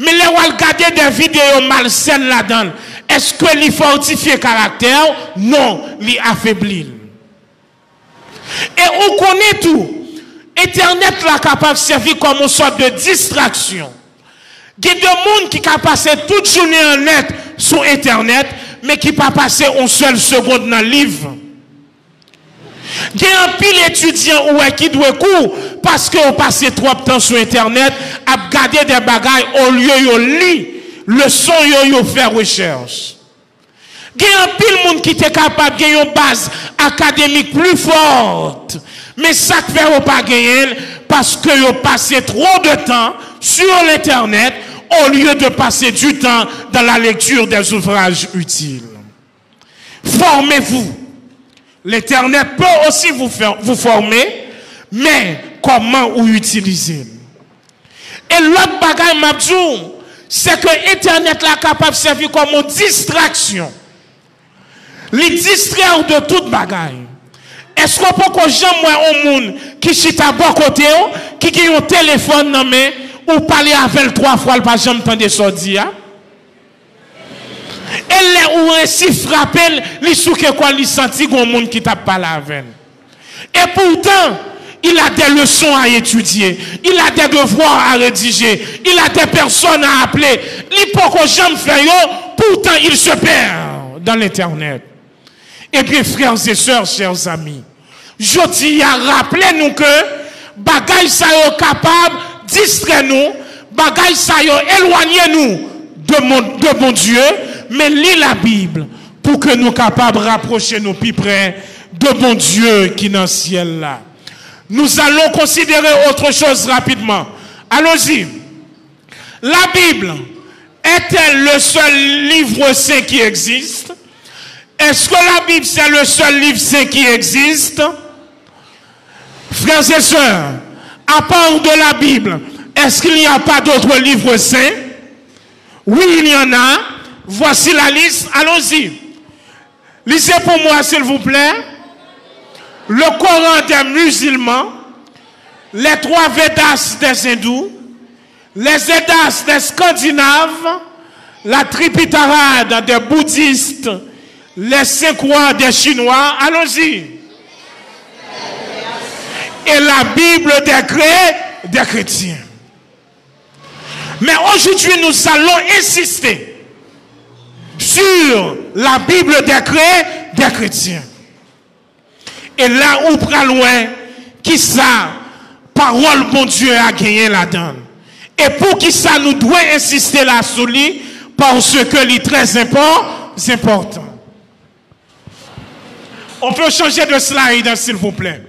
Mais les regarder des vidéos malsaines là-dedans, est-ce que les fortifie le caractère? Non, les affaiblit. Et on connaît tout. Internet là capable de servir comme une sorte de distraction. Il y a des gens qui peuvent passer toute journée en net sur Internet, mais qui pas passer une seule seconde dans le livre. Il y a un pile étudiant qui doit cours parce qu'on passe trop de temps sur Internet à regarder des bagailles au lieu de lire le son de faire recherche. Il y a un pile monde qui est capable de une base académique plus forte. Mais ça ne fait pas gagner parce que vous passez trop de temps sur l'Internet au lieu de passer du temps dans la lecture des ouvrages utiles. Formez-vous. L'Internet peut aussi vous, vous former mais comment ou utiliser? Et l'autre Mabdou, c'est que Internet est capable de servir comme une distraction. Les distraire de toute bagaille. Est-ce qu'on peut que jamais un monde qui chita à bon côté, qui a un téléphone dans ou parler avec trois fois, le pas jamais de sortir? Elle est ou ainsi frappé, sous que quoi, il senti monde qui t'a parlé avec. Et pourtant, il a des leçons à étudier, il a des devoirs à rédiger, il a des personnes à appeler. Il que jamais faire, pourtant il se perd dans l'internet. Et puis frères et sœurs, chers amis, je dis à rappeler nous que bagay ça est capable distraire nous, bagay ça nous de de mon Dieu, mais lis la Bible pour que nous capables de rapprocher nous plus près de mon Dieu qui est dans le ciel là. Nous allons considérer autre chose rapidement. Allons-y. La Bible est-elle le seul livre saint qui existe? Est-ce que la Bible c'est le seul livre saint qui existe? Frères et sœurs, à part de la Bible, est-ce qu'il n'y a pas d'autres livres saints? Oui, il y en a. Voici la liste. Allons-y. Lisez pour moi, s'il vous plaît. Le Coran des musulmans, les trois Védas des hindous, les Védas des Scandinaves, la Tripitarade des bouddhistes, les cinq rois des Chinois. Allons-y. Et la Bible des, des chrétiens. Mais aujourd'hui, nous allons insister sur la Bible des, des chrétiens. Et là où prend loin, qui ça, parole bon Dieu a gagné la donne. Et pour qui ça nous doit insister là sur lui, parce que est très important. On peut changer de slide, s'il vous plaît.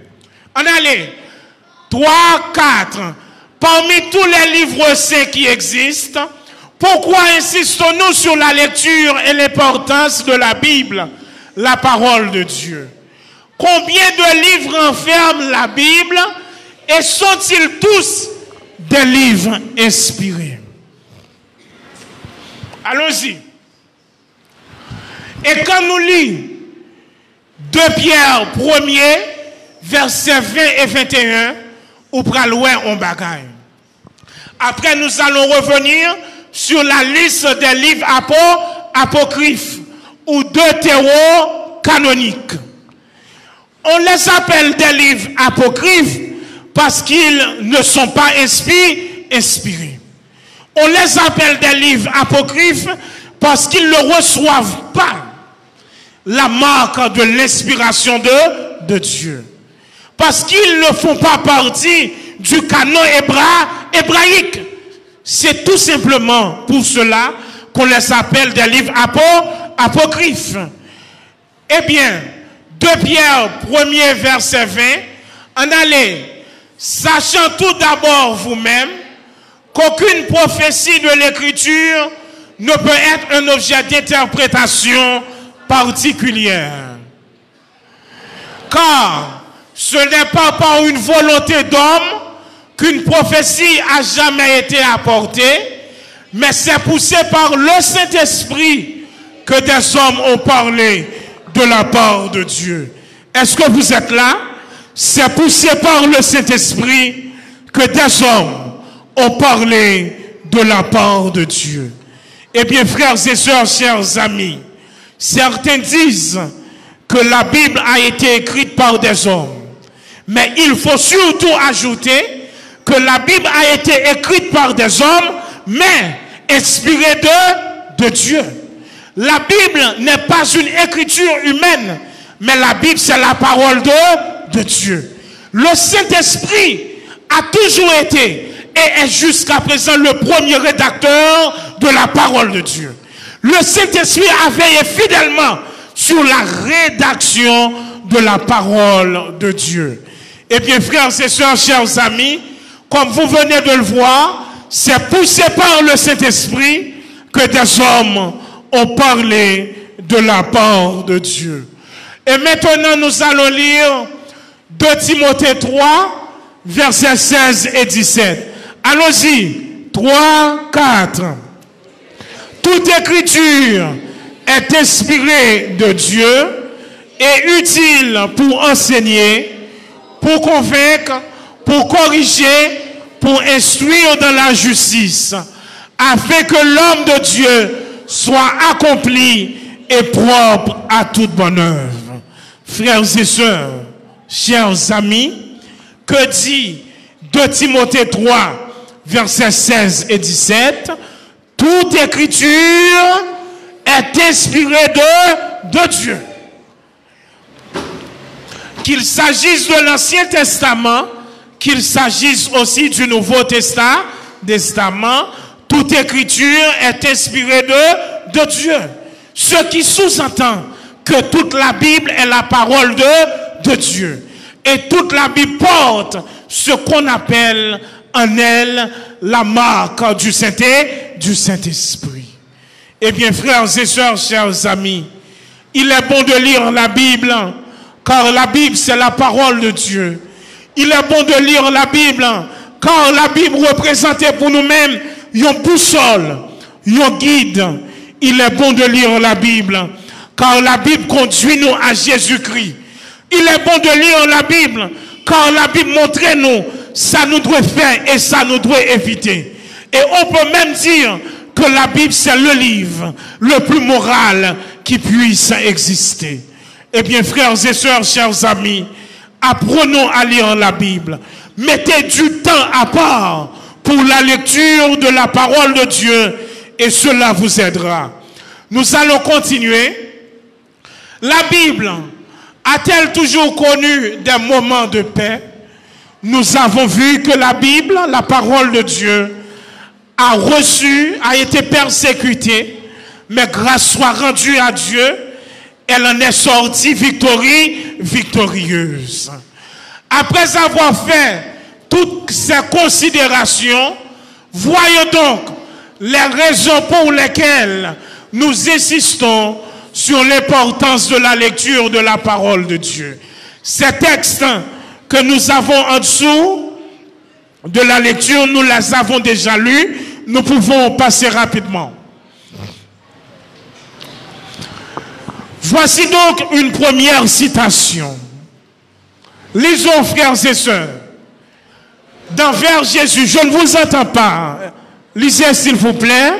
On allait. 3, 4. Parmi tous les livres saints qui existent, pourquoi insistons-nous sur la lecture et l'importance de la Bible, la parole de Dieu? Combien de livres enferme la Bible et sont-ils tous des livres inspirés? Allons-y. Et quand nous lisons 2 Pierre 1er, versets 20 et 21, ou loin on bagaille. Après, nous allons revenir sur la liste des livres apocryphes ou terreaux canoniques. On les appelle des livres apocryphes parce qu'ils ne sont pas inspirés. On les appelle des livres apocryphes parce qu'ils ne reçoivent pas la marque de l'inspiration de, de Dieu. Parce qu'ils ne font pas partie du canon hébraïque. C'est tout simplement pour cela qu'on les appelle des livres apocryphes. Eh bien, 2 Pierre 1er verset 20, en allez, sachant tout d'abord vous-même qu'aucune prophétie de l'écriture ne peut être un objet d'interprétation particulière. Car ce n'est pas par une volonté d'homme qu'une prophétie a jamais été apportée, mais c'est poussé par le Saint-Esprit que des hommes ont parlé de la part de Dieu. Est-ce que vous êtes là? C'est poussé par le Saint-Esprit que des hommes ont parlé de la part de Dieu. Eh bien, frères et sœurs, chers amis, certains disent que la Bible a été écrite par des hommes. Mais il faut surtout ajouter que la Bible a été écrite par des hommes, mais inspirée de, Dieu. La Bible n'est pas une écriture humaine, mais la Bible, c'est la parole de, de Dieu. Le Saint-Esprit a toujours été et est jusqu'à présent le premier rédacteur de la parole de Dieu. Le Saint-Esprit a veillé fidèlement sur la rédaction de la parole de Dieu. Eh bien, frères et sœurs, chers amis, comme vous venez de le voir, c'est poussé par le Saint-Esprit que des hommes ont parlé de la part de Dieu. Et maintenant, nous allons lire 2 Timothée 3, versets 16 et 17. Allons-y. 3, 4. Toute écriture est inspirée de Dieu et utile pour enseigner, pour convaincre, pour corriger, pour instruire dans la justice, afin que l'homme de Dieu soit accompli et propre à toute bonne œuvre. Frères et sœurs, chers amis, que dit 2 Timothée 3, versets 16 et 17 Toute écriture est inspirée de, de Dieu. Qu'il s'agisse de l'Ancien Testament, qu'il s'agisse aussi du Nouveau Testament, toute écriture est inspirée de, Dieu. Ce qui sous-entend que toute la Bible est la parole de, Dieu. Et toute la Bible porte ce qu'on appelle en elle la marque. Du Saint-Esprit. Eh bien, frères et sœurs, chers amis, il est bon de lire la Bible, car la Bible, c'est la parole de Dieu. Il est bon de lire la Bible, car la Bible représentait pour nous-mêmes un boussole, un guide. Il est bon de lire la Bible, car la Bible conduit nous à Jésus-Christ. Il est bon de lire la Bible, car la Bible montre nous, ça nous doit faire et ça nous doit éviter. Et on peut même dire que la Bible, c'est le livre le plus moral qui puisse exister. Eh bien, frères et sœurs, chers amis, apprenons à lire la Bible. Mettez du temps à part pour la lecture de la parole de Dieu et cela vous aidera. Nous allons continuer. La Bible a-t-elle toujours connu des moments de paix? Nous avons vu que la Bible, la parole de Dieu, a reçu, a été persécutée, mais grâce soit rendue à Dieu, elle en est sortie victorie, victorieuse. Après avoir fait toutes ces considérations, voyons donc les raisons pour lesquelles nous insistons sur l'importance de la lecture de la parole de Dieu. Ces textes que nous avons en dessous de la lecture, nous les avons déjà lus, nous pouvons passer rapidement. Voici donc une première citation. Lisons, frères et sœurs. D'envers Jésus, je ne vous entends pas. Lisez, s'il vous plaît.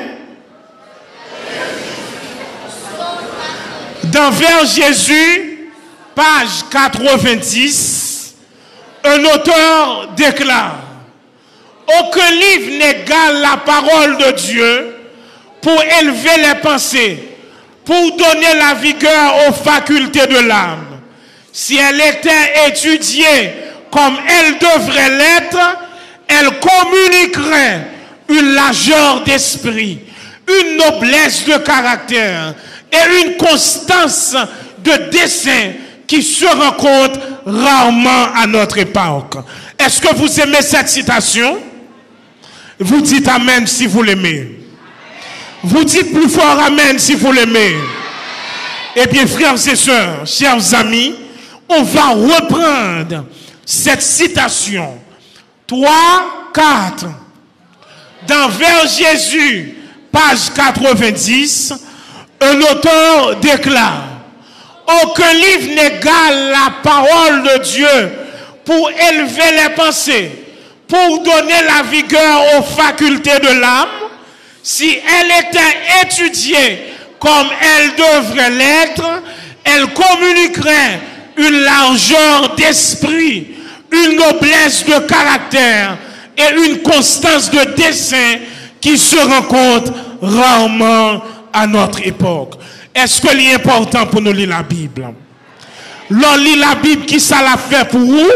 D'envers Jésus, page 90, un auteur déclare aucun livre n'égale la parole de Dieu pour élever les pensées, pour donner la vigueur aux facultés de l'âme. Si elle était étudiée comme elle devrait l'être, elle communiquerait une largeur d'esprit, une noblesse de caractère et une constance de dessin qui se rencontre rarement à notre époque. Est-ce que vous aimez cette citation? Vous dites Amen si vous l'aimez. Vous dites plus fort Amen si vous l'aimez. Eh bien, frères et sœurs, chers amis, on va reprendre cette citation. 3, 4. Dans Vers Jésus, page 90, un auteur déclare, aucun livre n'égale la parole de Dieu pour élever les pensées pour donner la vigueur aux facultés de l'âme, si elle était étudiée comme elle devrait l'être, elle communiquerait une largeur d'esprit, une noblesse de caractère et une constance de dessin qui se rencontrent rarement à notre époque. Est-ce que c'est important pour nous lire la Bible? L'on lit la Bible, qui ça l'a fait pour vous?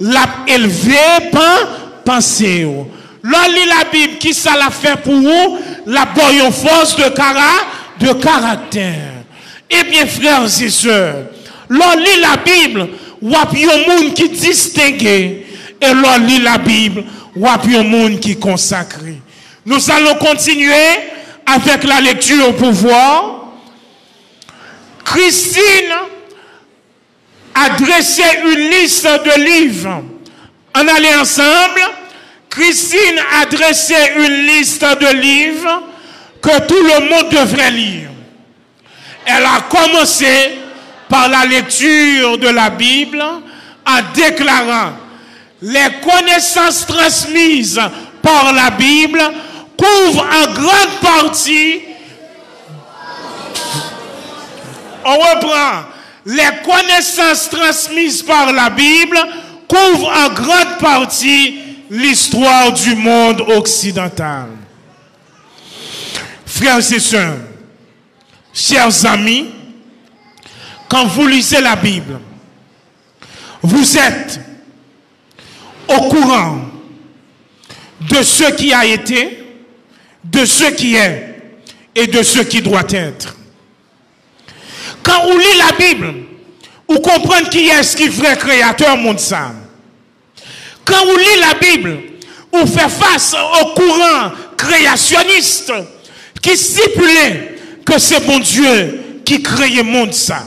L'a élevé par pensée. L'on lit la Bible, qui ça l'a fait pour vous? La bonne force de, cara, de caractère. Eh bien, frères et sœurs, l'on lit la Bible, ou a un monde qui distingue, et l'on lit la Bible, a un monde qui consacre. Nous allons continuer avec la lecture pour voir. Christine a dressé une liste de livres en aller ensemble, Christine a dressé une liste de livres que tout le monde devrait lire. Elle a commencé par la lecture de la Bible en déclarant les connaissances transmises par la Bible couvrent en grande partie on reprend. Les connaissances transmises par la Bible couvrent en grande partie l'histoire du monde occidental. Frères et sœurs, chers amis, quand vous lisez la Bible, vous êtes au courant de ce qui a été, de ce qui est et de ce qui doit être. Quand on lit la Bible, on comprend qui est ce qui est vrai créateur monde. Quand on lit la Bible, on fait face au courant créationniste qui stipulait que c'est bon Dieu qui crée le monde ça.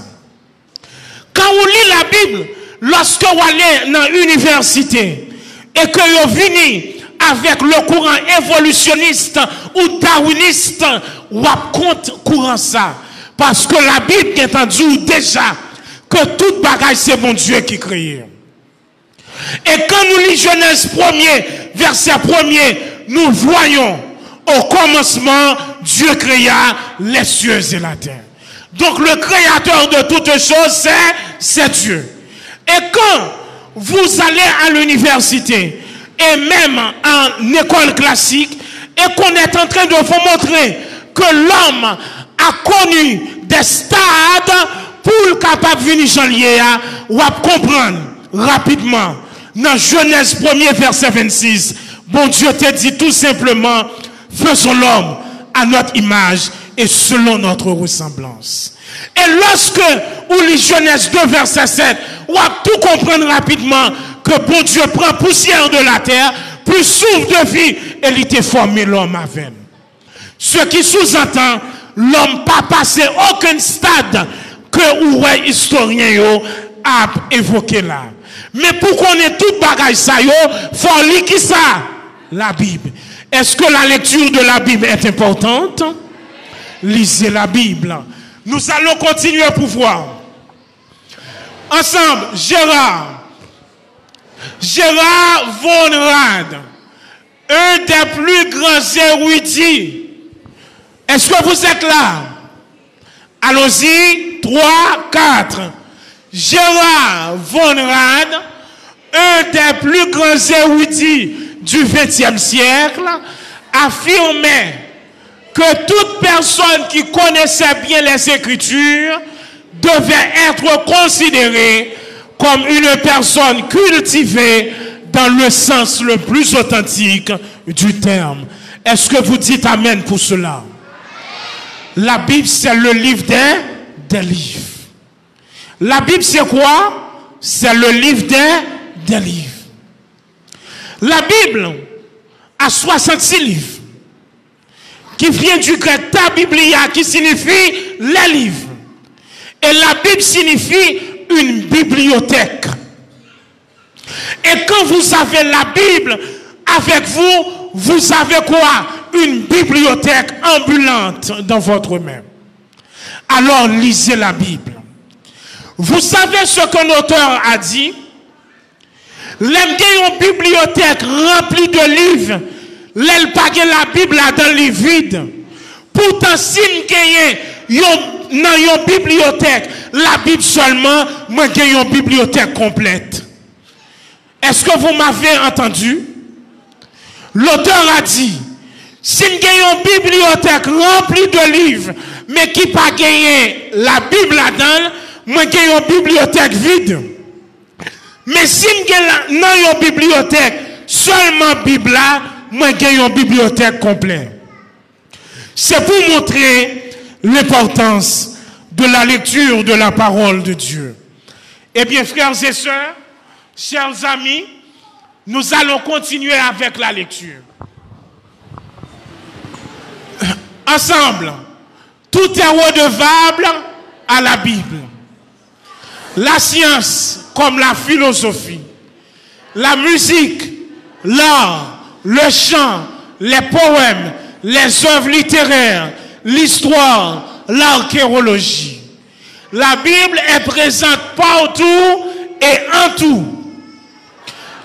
Quand on lit la Bible, lorsque vous allez dans l'université et que vous venez avec le courant évolutionniste ou darwiniste, vous compte courant ça. Parce que la Bible est entendu déjà que toute bagage c'est mon Dieu qui crée. Et quand nous lisons Genèse 1er, verset 1er, nous voyons au commencement, Dieu créa les cieux et la terre. Donc le créateur de toutes choses, c'est, Dieu. Et quand vous allez à l'université, et même en école classique, et qu'on est en train de vous montrer que l'homme a connu des stades pour capable venir janvier ou comprendre rapidement dans Genèse 1er verset 26 bon Dieu te dit tout simplement faisons l'homme à notre image et selon notre ressemblance et lorsque ou lit Genèse 2 verset 7 on va tout comprendre rapidement que bon Dieu prend poussière de la terre plus souffle de vie et il t'a formé l'homme avec ce qui sous-entend l'homme pas passé aucun stade que ouais historien a évoqué là. Mais pour qu'on ait tout bagage ça yo, faut lire qui ça La Bible. Est-ce que la lecture de la Bible est importante? Lisez la Bible. Nous allons continuer pour voir. Ensemble, Gérard. Gérard Von Rad, un des plus grands érudits est-ce que vous êtes là? Allons-y, 3, 4. Gérard von Rad, un des plus grands érudits du XXe siècle, affirmait que toute personne qui connaissait bien les Écritures devait être considérée comme une personne cultivée dans le sens le plus authentique du terme. Est-ce que vous dites Amen pour cela? La Bible, c'est le livre des, des livres. La Bible, c'est quoi? C'est le livre des, livres. La Bible a 66 livres qui vient du grec ta biblia qui signifie les livres. Et la Bible signifie une bibliothèque. Et quand vous avez la Bible avec vous, vous avez quoi? Une bibliothèque ambulante dans votre main. Alors lisez la Bible. Vous savez ce que l'auteur a dit? L'aime une bibliothèque remplie de livres, l'aile pas la Bible dans les vides. Pourtant, si vous dans une bibliothèque, la Bible seulement, moi j'ai une bibliothèque complète. Est-ce que vous m'avez entendu? L'auteur a dit, si nous une bibliothèque remplie de livres, mais qui pas gagné la Bible là-dedans, moi j'ai une bibliothèque vide. Mais si nous avons une bibliothèque seulement Bible là, moi j'ai une bibliothèque complète. C'est pour montrer l'importance de la lecture de la parole de Dieu. Eh bien, frères et sœurs, chers amis, nous allons continuer avec la lecture. ensemble, tout est redevable à la Bible. La science comme la philosophie, la musique, l'art, le chant, les poèmes, les œuvres littéraires, l'histoire, l'archéologie. La Bible est présente partout et en tout.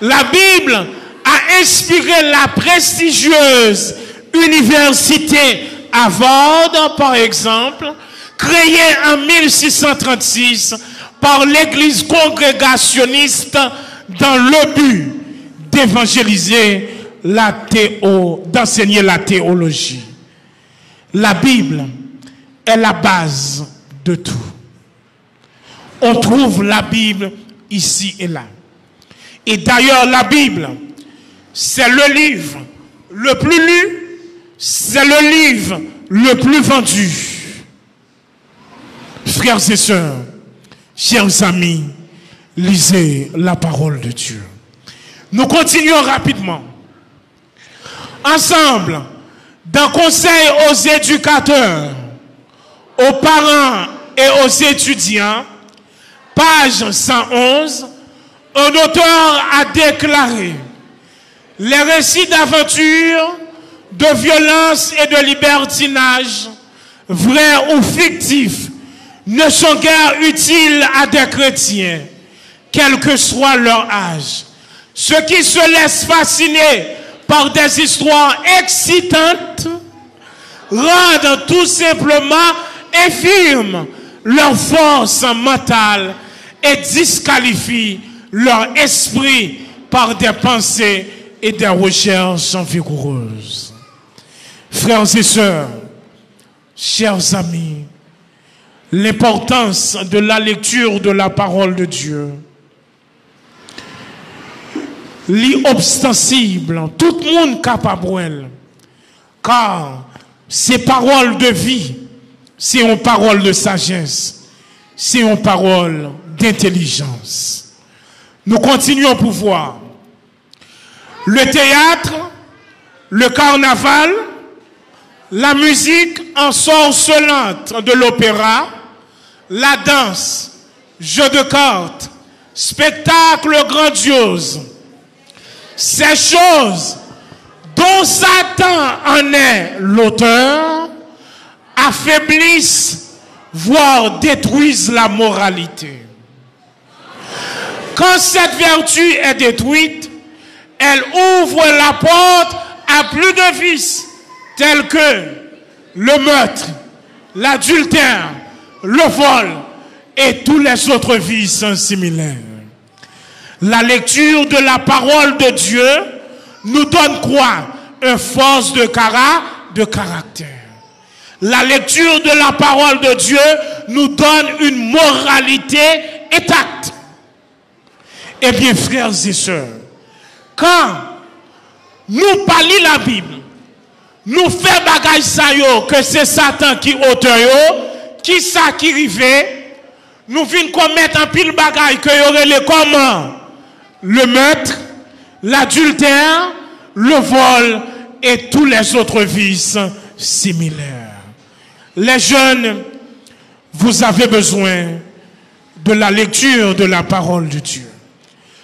La Bible a inspiré la prestigieuse université Harvard, par exemple, créée en 1636 par l'Église congrégationniste dans le but d'évangéliser la théo, d'enseigner la théologie. La Bible est la base de tout. On trouve la Bible ici et là. Et d'ailleurs, la Bible, c'est le livre le plus lu, c'est le livre le plus vendu. Frères et sœurs, chers amis, lisez la parole de Dieu. Nous continuons rapidement. Ensemble, d'un conseil aux éducateurs, aux parents et aux étudiants, page 111, un auteur a déclaré les récits d'aventure, de violence et de libertinage, vrais ou fictifs, ne sont guère utiles à des chrétiens, quel que soit leur âge. Ceux qui se laissent fasciner par des histoires excitantes rendent tout simplement infirme leur force mentale et disqualifient leur esprit par des pensées et des recherches vigoureuses. Frères et sœurs, chers amis, l'importance de la lecture de la parole de Dieu, l'inostensible, tout le monde capable, car ces paroles de vie, c'est une parole de sagesse, c'est une parole d'intelligence. Nous continuons pour voir. Le théâtre, le carnaval, la musique ensorcelante de l'opéra, la danse, jeu de cartes, spectacle grandiose. Ces choses dont Satan en est l'auteur affaiblissent, voire détruisent la moralité. Quand cette vertu est détruite, elle ouvre la porte à plus de vices tels que le meurtre, l'adultère, le vol et tous les autres vices similaires. La lecture de la parole de Dieu nous donne quoi? Une force de, caractère. La lecture de la parole de Dieu nous donne une moralité intacte. Eh bien, frères et sœurs, quand nous parlons la Bible, nous faisons bagage ça que c'est Satan qui auteur qui ça qui rivait, nous venons commettre un pile bagage que y aurait les comment? Le meurtre, l'adultère, le vol et tous les autres vices similaires. Les jeunes, vous avez besoin de la lecture de la parole de Dieu.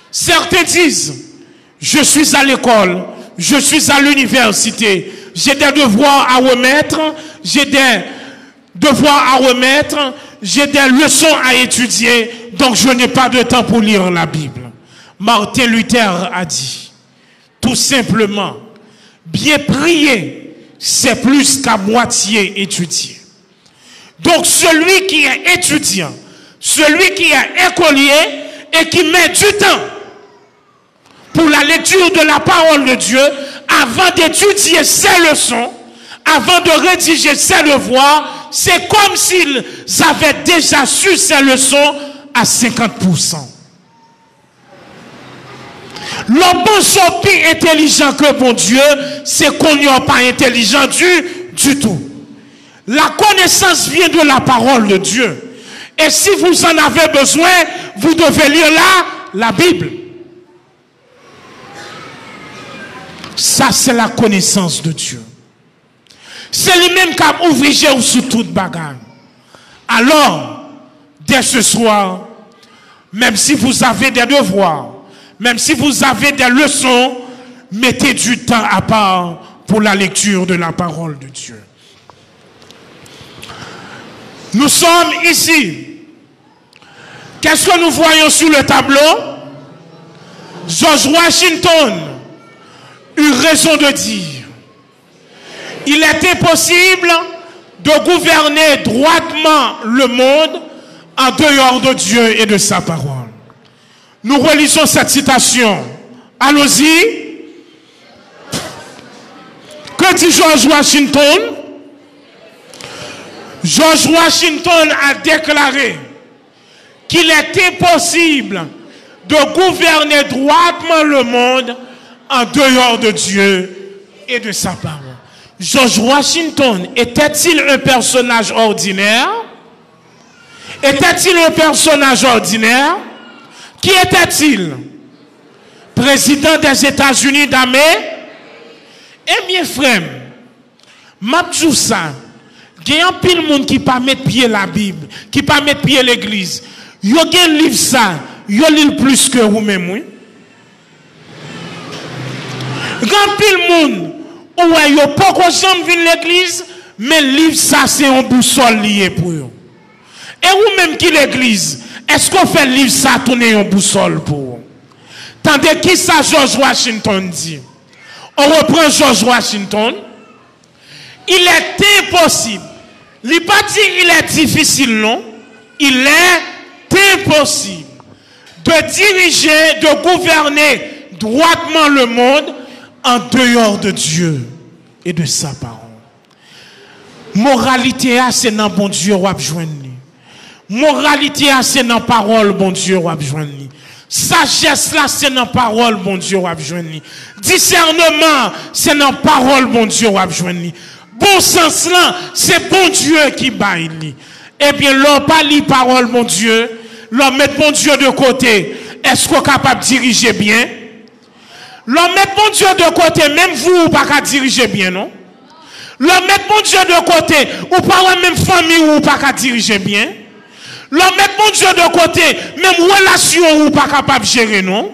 Certains disent, je suis à l'école, je suis à l'université, j'ai des devoirs à remettre, j'ai des devoirs à remettre, j'ai des leçons à étudier, donc je n'ai pas de temps pour lire la Bible. Martin Luther a dit, tout simplement, bien prier, c'est plus qu'à moitié étudier. Donc celui qui est étudiant, celui qui est écolier et qui met du temps pour la lecture de la parole de Dieu, avant d'étudier ses leçons, avant de rédiger ses devoirs, c'est comme s'ils avaient déjà su ces leçons à 50%. L'homme bon plus intelligent que bon Dieu, c'est qu'on n'y a pas intelligent du, du tout. La connaissance vient de la parole de Dieu. Et si vous en avez besoin, vous devez lire là la Bible. Ça, c'est la connaissance de Dieu. C'est lui-même qui a ouvert sur toute bagarre. Alors, dès ce soir, même si vous avez des devoirs, Même si vous avez des leçons, mettez du temps à part pour la lecture de la parole de Dieu. Nous sommes ici. Qu'est-ce que nous voyons sur le tableau? George Washington raison de dire, il était possible de gouverner droitement le monde en dehors de Dieu et de sa parole. Nous relisons cette citation. Allons-y. Que dit George Washington? George Washington a déclaré qu'il était possible de gouverner droitement le monde en dehors de Dieu et de sa parole. George Washington était-il un personnage ordinaire? Était-il un personnage ordinaire? Qui était-il? Président des États-Unis d'Amérique? Eh bien, frère, Mabjou ça, il y a un pile monde qui pas mettre pied la Bible, qui pas mettre pied l'église. Yo gen livre ça, yo lit plus que vous-même, oui. Grand pile monde, ouais, yo pas qu'on jamais l'église, mais livre ça c'est un boussole lié pour eux. Et vous-même qui l'église, est-ce qu'on fait livre ça tourner un boussole pour vous? Tandis qui ça George Washington dit? On reprend George Washington. Il est impossible. Il n'est pas dit il est difficile, non? Il est impossible de diriger, de gouverner droitement le monde en dehors de Dieu et de sa parole. Moralité, ah, c'est dans bon Dieu, ou. Moralité, ah, c'est dans parole, bon Dieu, ou. Sagesse là, c'est dans parole, bon Dieu, ou. Discernement, c'est dans parole, bon Dieu, ou. Bon sens là, c'est bon Dieu qui baille. Eh bien, l'on pas lit parole, mon Dieu, l'on met bon Dieu de côté. Est-ce qu'on est capable de diriger bien? L'on met bon Dieu de côté, même vous, vous pas qu'à diriger bien, non? L'on met bon Dieu de côté, ou pas même famille, ou pas qu'à diriger bien? L'on met bon Dieu de côté, même relation, ou pas capable de gérer, non?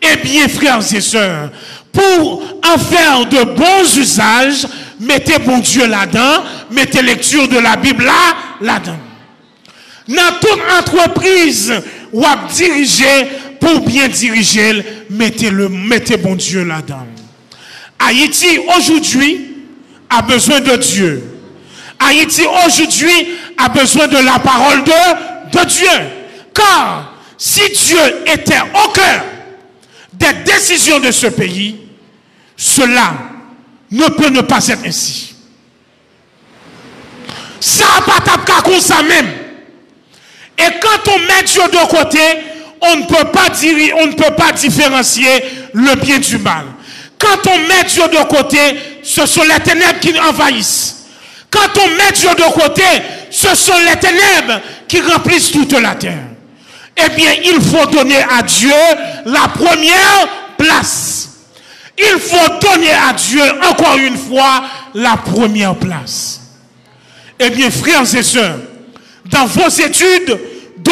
Eh bien, frères et sœurs, pour en faire de bons usages, mettez bon Dieu là-dedans, mettez lecture de la Bible là, là-dedans. Dans toute entreprise, ou à diriger, pour bien diriger, mettez, le, mettez bon Dieu là-dedans. Haïti, aujourd'hui, a besoin de Dieu. Haïti, aujourd'hui, a besoin de la parole de, de Dieu. Car si Dieu était au cœur des décisions de ce pays, cela ne peut ne pas être ainsi. Ça n'a pas comme ça même. Et quand on met Dieu de côté, on ne peut pas différencier le bien du mal. Quand on met Dieu de côté, ce sont les ténèbres qui envahissent. Quand on met Dieu de côté, ce sont les ténèbres qui remplissent toute la terre. Eh bien, il faut donner à Dieu la première place. Il faut donner à Dieu, encore une fois, la première place. Eh bien, frères et sœurs, dans vos études,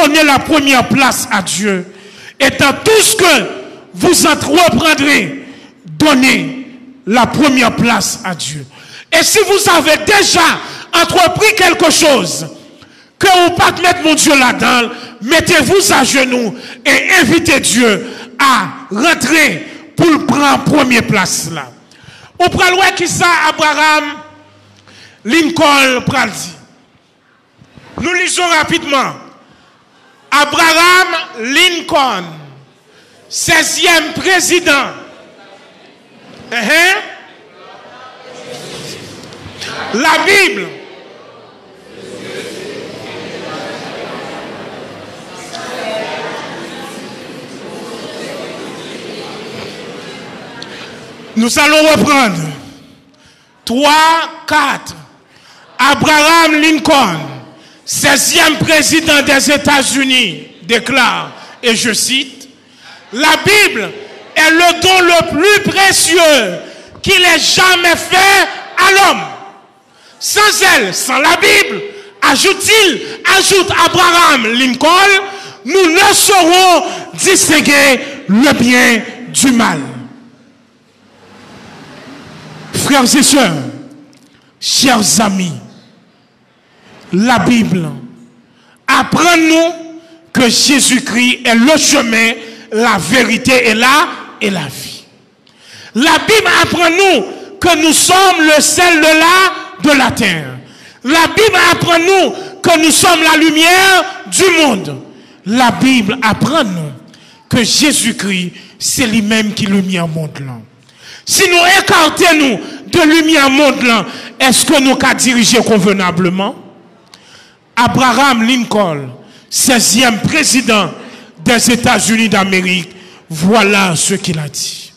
donnez la première place à Dieu. Et dans tout ce que vous entreprendrez, donnez la première place à Dieu. Et si vous avez déjà entrepris quelque chose, que vous pas mettre mon Dieu là-dedans, mettez-vous à genoux et invitez Dieu à rentrer pour prendre première place là. Ou pral qui ça Abraham Lincoln pral dit. Nous lisons rapidement. Abraham Lincoln, 16e président. Uh-huh. La Bible. Nous allons reprendre. 3, 4. Abraham Lincoln, 16e président des États-Unis, déclare, et je cite, La Bible est le don le plus précieux qu'il ait jamais fait à l'homme. Sans elle, sans la Bible, ajoute-t-il, ajoute Abraham Lincoln, nous ne saurons distinguer le bien du mal. Frères et sœurs, chers amis, la Bible apprend-nous que Jésus-Christ est le chemin, la vérité et la, et la vie. La Bible apprend-nous que nous sommes le sel de la, de la terre. La Bible apprend-nous que nous sommes la lumière du monde. La Bible apprend-nous que Jésus-Christ, c'est lui-même qui lumière monde là. Si nous écartons nous de lumière monde là, est-ce que nous qu'à diriger convenablement? Abraham Lincoln, 16e président des États-Unis d'Amérique, voilà ce qu'il a dit.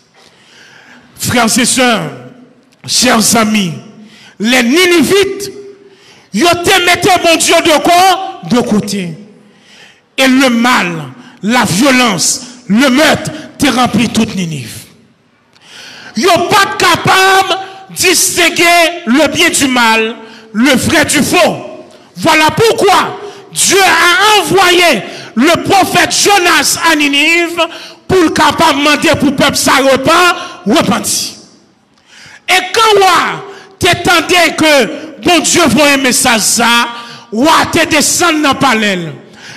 Frères et sœurs, chers amis, les Ninivites, ils ont mis mon Dieu de quoi? De côté. Et le mal, la violence, le meurtre, t'es rempli toute Ninive. Ils n'ont pas capable de distinguer le bien du mal, le vrai du faux. Voilà pourquoi Dieu a envoyé le prophète Jonas à Ninive pour le capable demander pour le peuple ça repenti. Et quand tu t'attendais que bon Dieu voit un message ça, ou te descendre dans le palais.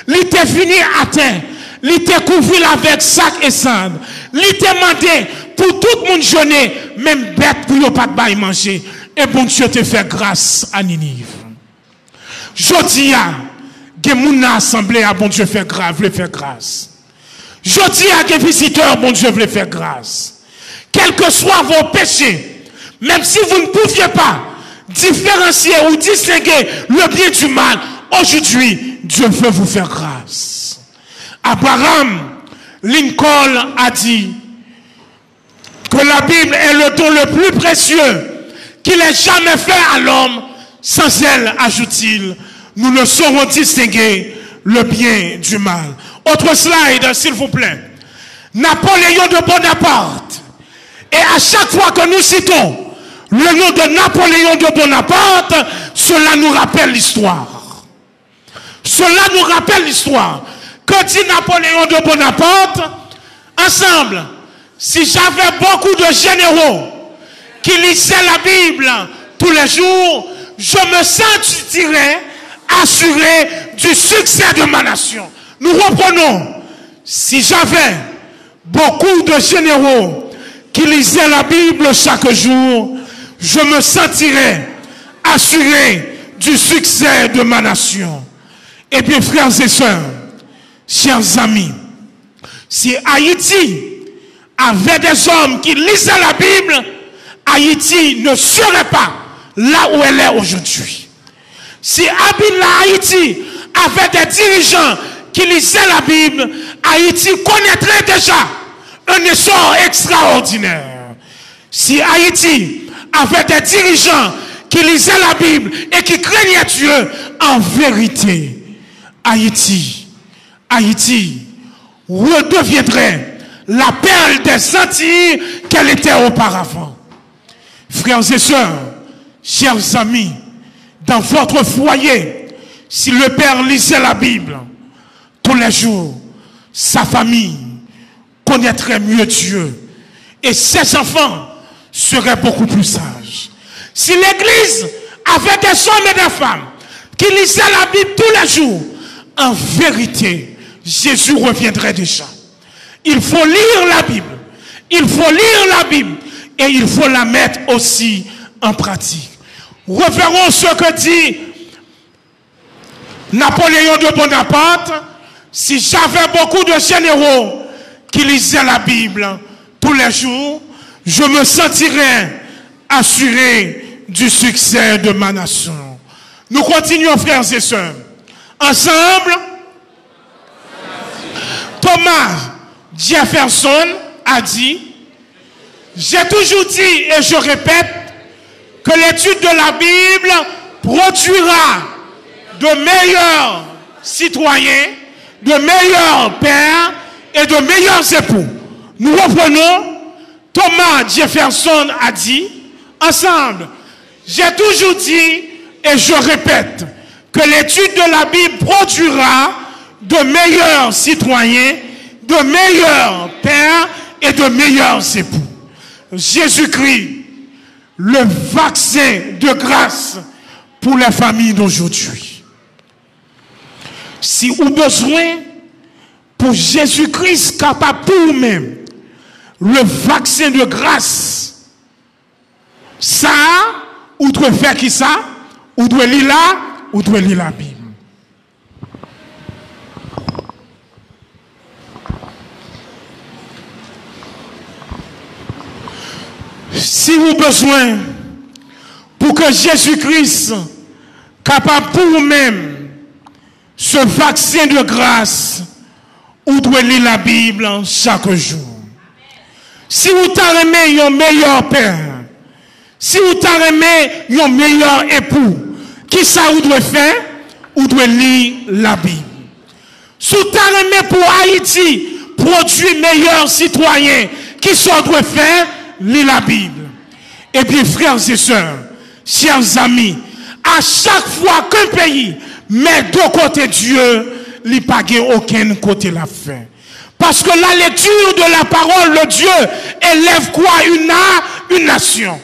Il était fini à terre. Il couvert avec sac et cendre. Il était demandé pour tout le monde jeûner, même bête pour ne pas manger. Et bon Dieu te fait grâce à Ninive. Jodi a, gen moun bon Dieu fait grâce, veut faire grâce. Jodi a gen visiteurs, bon Dieu veut faire grâce. Quels que soient vos péchés, même si vous ne pouviez pas différencier ou distinguer le bien du mal, aujourd'hui, Dieu veut vous faire grâce. Abraham Lincoln a dit que la Bible est le don le plus précieux qu'il ait jamais fait à l'homme. Sans elle, ajoute-t-il, nous ne saurons distinguer le bien du mal. Autre slide, s'il vous plaît. Napoléon de Bonaparte. Et à chaque fois que nous citons le nom de Napoléon de Bonaparte, cela nous rappelle l'histoire. Cela nous rappelle l'histoire. Que dit Napoléon de Bonaparte? Ensemble, si j'avais beaucoup de généraux qui lisaient la Bible tous les jours, je me sentirais assuré du succès de ma nation. Nous reprenons. Si j'avais beaucoup de généraux qui lisaient la Bible chaque jour, je me sentirais assuré du succès de ma nation. Et bien, frères et sœurs, chers amis, si Haïti avait des hommes qui lisaient la Bible, Haïti ne serait pas là où elle est aujourd'hui. Si Abila Haïti avait des dirigeants qui lisaient la Bible, Haïti connaîtrait déjà un essor extraordinaire. Si Haïti avait des dirigeants qui lisaient la Bible et qui craignaient Dieu, en vérité, Haïti, Haïti redeviendrait la perle des Antilles qu'elle était auparavant. Frères et sœurs, chers amis, dans votre foyer, si le Père lisait la Bible tous les jours, sa famille connaîtrait mieux Dieu et ses enfants seraient beaucoup plus sages. Si l'Église avait des hommes et des femmes qui lisaient la Bible tous les jours, en vérité, Jésus reviendrait déjà. Il faut lire la Bible. Il faut lire la Bible et il faut la mettre aussi en pratique. Reverons ce que dit Napoléon de Bonaparte. Si j'avais beaucoup de généraux qui lisaient la Bible tous les jours, je me sentirais assuré du succès de ma nation. Nous continuons, frères et sœurs. Ensemble, Thomas Jefferson a dit, j'ai toujours dit et je répète, que l'étude de la Bible produira de meilleurs citoyens, de meilleurs pères et de meilleurs époux. Nous reprenons, Thomas Jefferson a dit, ensemble, j'ai toujours dit et je répète que l'étude de la Bible produira de meilleurs citoyens, de meilleurs pères et de meilleurs époux. Jésus-Christ, le vaccin de grâce pour les familles d'aujourd'hui. Si vous besoin pour Jésus-Christ capable pour vous-même, le vaccin de grâce, ça, ou doit faire qui ça, ou doit lire là, ou doit lire la Bible. Si vous besoin pour que Jésus-Christ capable pour vous-même ce vaccin de grâce, vous devez lire la Bible chaque jour. Si vous t'aimez un meilleur père, si vous t'aimez un meilleur époux, qui ça vous devez faire? Vous devez lire la Bible. Si vous t'aimez pour Haïti, produire meilleur citoyen, qui ça vous devez faire? Lire la Bible. Et bien, frères et sœurs, chers amis, à chaque fois qu'un pays met de côté Dieu, il n'y a aucun côté la fin. Parce que la lecture de la parole de Dieu élève quoi? Une, une nation.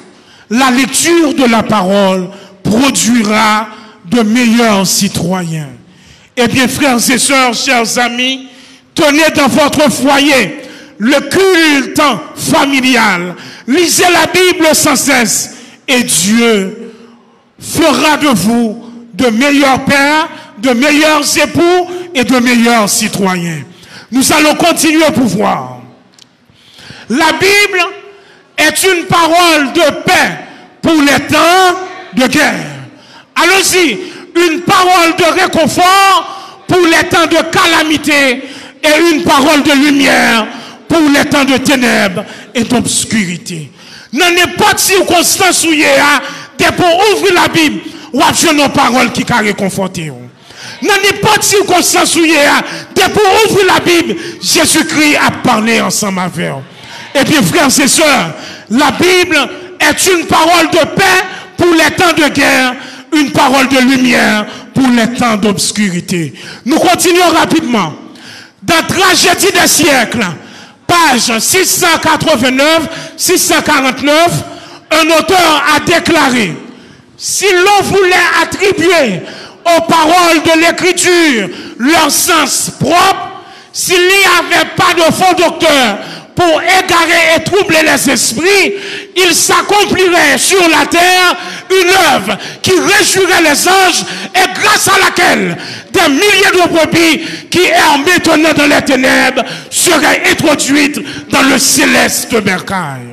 La lecture de la parole produira de meilleurs citoyens. Eh bien, frères et sœurs, chers amis, tenez dans votre foyer le culte familial. Lisez la Bible sans cesse et Dieu fera de vous de meilleurs pères, de meilleurs époux et de meilleurs citoyens. Nous allons continuer pour voir. La Bible est une parole de paix pour les temps de guerre. Allons-y, une parole de réconfort pour les temps de calamité et une parole de lumière pour les temps de ténèbres et d'obscurité. Dans n'importe circonstance où il y a, dès pour ouvrir la Bible, ou avez nos paroles qui ont réconforté. Dans n'importe circonstance où il y a, dès pour ouvrir la Bible, Jésus-Christ a parlé ensemble avec vous. Et puis, frères et sœurs, la Bible est une parole de paix pour les temps de guerre, une parole de lumière pour les temps d'obscurité. Nous continuons rapidement. Dans Tragédie des siècles, page 689-649, un auteur a déclaré, si l'on voulait attribuer aux paroles de l'écriture leur sens propre, s'il n'y avait pas de faux docteur pour égarer et troubler les esprits, il s'accomplirait sur la terre une œuvre qui réjouirait les anges et grâce à laquelle des milliers de brebis qui errent maintenant dans les ténèbres seraient introduites dans le céleste bercail.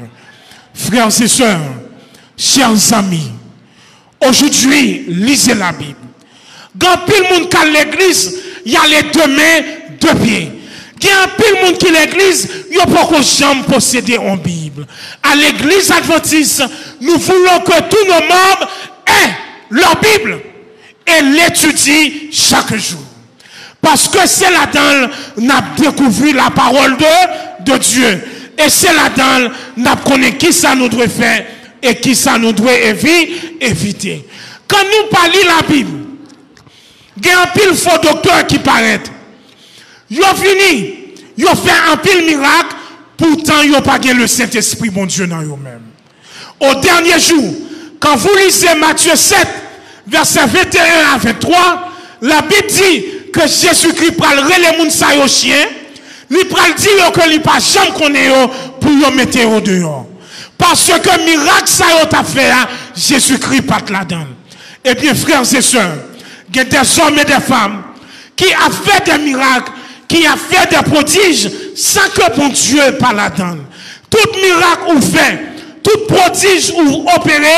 Frères et sœurs, chers amis, aujourd'hui, lisez la Bible. Quand pile monde à l'église, il y a les deux mains, deux pieds. Il y a un pile monde qui l'église, il n'y a pas jamais posséder en Bible. À l'église adventiste, nous voulons que tous nos membres aient leur Bible et l'étudient chaque jour. Parce que c'est là-dedans n'a découvert la parole de, Dieu. Et c'est là-dedans n'a connaît qui ça nous doit faire et qui ça nous doit éviter. Quand nous parlons la Bible, il y a un pile faux docteur qui paraît. Ils ont fini. Ils ont fait un pile miracle. Pourtant, ils n'ont pas le Saint-Esprit, mon Dieu, dans eux-mêmes. Au dernier jour, quand vous lisez Matthieu 7, verset 21 à 23, la Bible dit que Jésus-Christ pral les moun sa yo chien, il pral dire que il pas jamais connaît pour yo mettre au dehors. Parce que miracle ça t'a fait, hein, Jésus-Christ pas là-dedans. Eh bien, frères et sœurs, il y a des hommes et des femmes qui ont fait des miracles, qui ont fait des prodiges sans que bon Dieu pas là-dedans. Tout miracle ou fait, tout prodige ou opéré,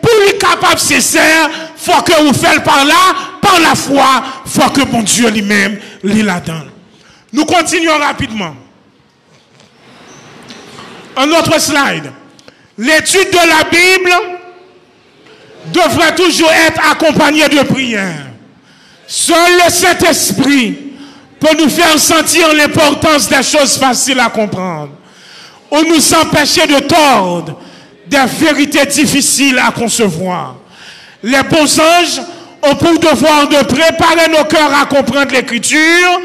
pour être capable faire, faut que vous faites par là, par la foi, faut que bon Dieu lui-même lit là-dedans. Nous continuons rapidement. Un autre slide. L'étude de la Bible devrait toujours être accompagnée de prière. Seul le Saint-Esprit peut nous faire sentir l'importance des choses faciles à comprendre ou nous empêcher de tordre des vérités difficiles à concevoir. Les bons anges ont pour devoir de préparer nos cœurs à comprendre l'écriture,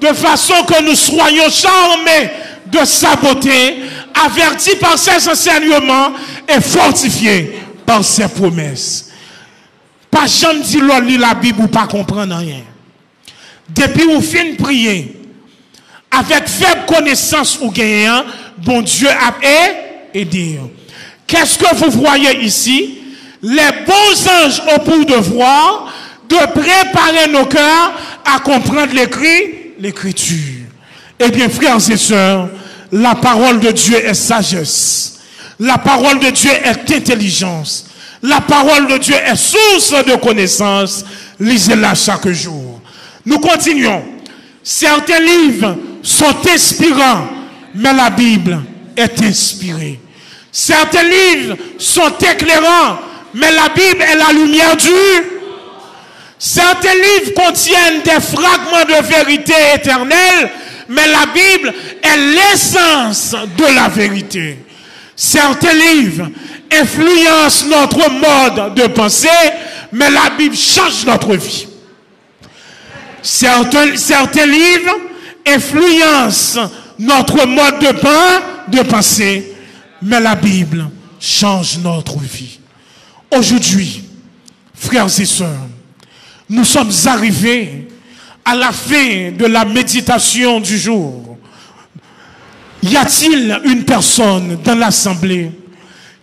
de façon que nous soyons charmés de sa beauté, avertis par ses enseignements et fortifiés par ses promesses. Pas jamais dit l'on lit la Bible ou pas comprendre rien. Depuis vous fin prier, avec faible connaissance ou gagnant, bon Dieu a aidé. Qu'est-ce que vous voyez ici? Les bons anges ont pour devoir de préparer nos cœurs à comprendre l'écrit, l'écriture. Eh bien, frères et sœurs, la parole de Dieu est sagesse. La parole de Dieu est intelligence. La parole de Dieu est source de connaissance. Lisez-la chaque jour. Nous continuons. Certains livres sont inspirants, mais la Bible est inspirée. Certains livres sont éclairants, mais la Bible est la lumière du. Certains livres contiennent des fragments de vérité éternelle, mais la Bible est l'essence de la vérité. Certains livres influencent notre mode de pensée, mais la Bible change notre vie. Certains, livres influencent notre mode de, pain, de pensée, mais la Bible change notre vie. Aujourd'hui, frères et sœurs, nous sommes arrivés à la fin de la méditation du jour. Y a-t-il une personne dans l'assemblée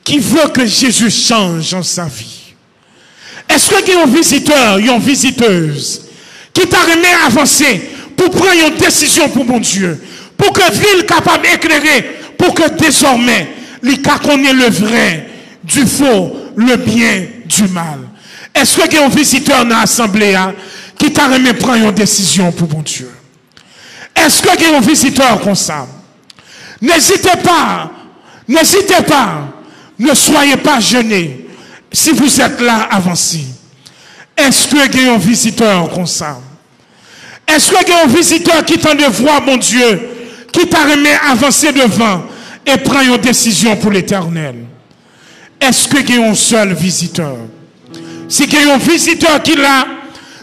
qui veut que Jésus change en sa vie? Est-ce qu'il y a un visiteur, une visiteuse qui t'a remis avancer pour prendre une décision pour mon Dieu, pour que ville capable d'éclairer, pour que désormais, les cas connaît le vrai du faux, le bien du mal. Est-ce qu'il y a un visiteur dans l'assemblée hein, qui t'a remis prendre une décision pour mon Dieu? Est-ce qu'il y a un visiteur comme ça? N'hésitez pas, n'hésitez pas, ne soyez pas gênés si vous êtes là avancez. Est-ce qu'il y a un visiteur comme ça? Est-ce qu'il y a un visiteur qui t'a de voir, mon Dieu, qui t'a remis avancer devant et prend une décision pour l'éternel? Est-ce qu'il y a un seul visiteur? Si il y a un visiteur qui l'a,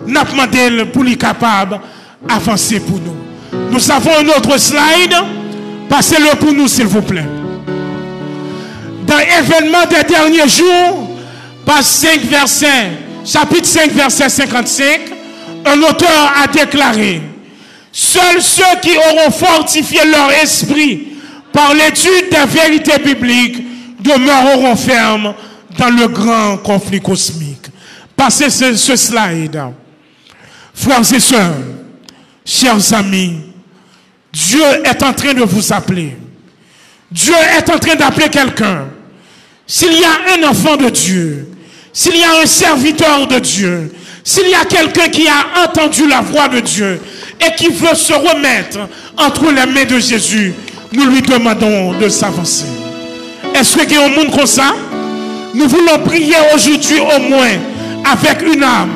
n'a demandé pour lui capable d'avancer pour nous. Nous avons un autre slide. Passez-le pour nous, s'il vous plaît. Dans l'événement des derniers jours, page 5, verset, chapitre 5, verset 55, un auteur a déclaré, seuls ceux qui auront fortifié leur esprit par l'étude des vérités bibliques demeureront fermes dans le grand conflit cosmique. Passez ce, ce slide. Frères et sœurs, chers amis, Dieu est en train de vous appeler. Dieu est en train d'appeler quelqu'un. S'il y a un enfant de Dieu, s'il y a un serviteur de Dieu, s'il y a quelqu'un qui a entendu la voix de Dieu et qui veut se remettre entre les mains de Jésus, nous lui demandons de s'avancer. Est-ce qu'il y monde comme ça? Nous voulons prier aujourd'hui au moins avec une âme.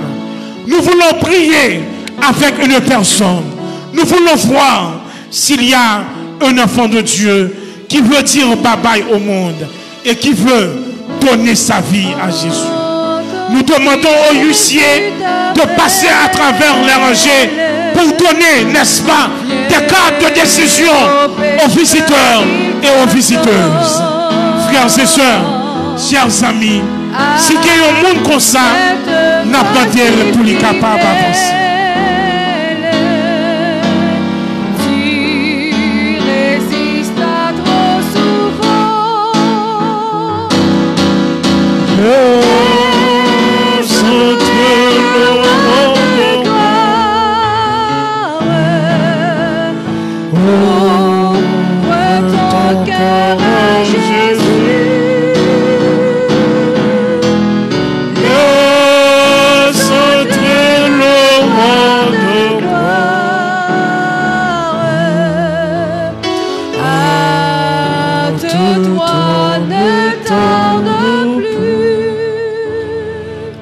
Nous voulons prier avec une personne. Nous voulons voir s'il y a un enfant de Dieu qui veut dire bye bye au monde et qui veut donner sa vie à Jésus. Nous demandons aux huissiers de passer à travers les rangées pour donner, n'est-ce pas, des cartes de décision aux visiteurs et aux visiteuses. Frères et sœurs, chers amis, si il y a un monde comme ça, n'a pas dire pour les capables d'avancer. Tu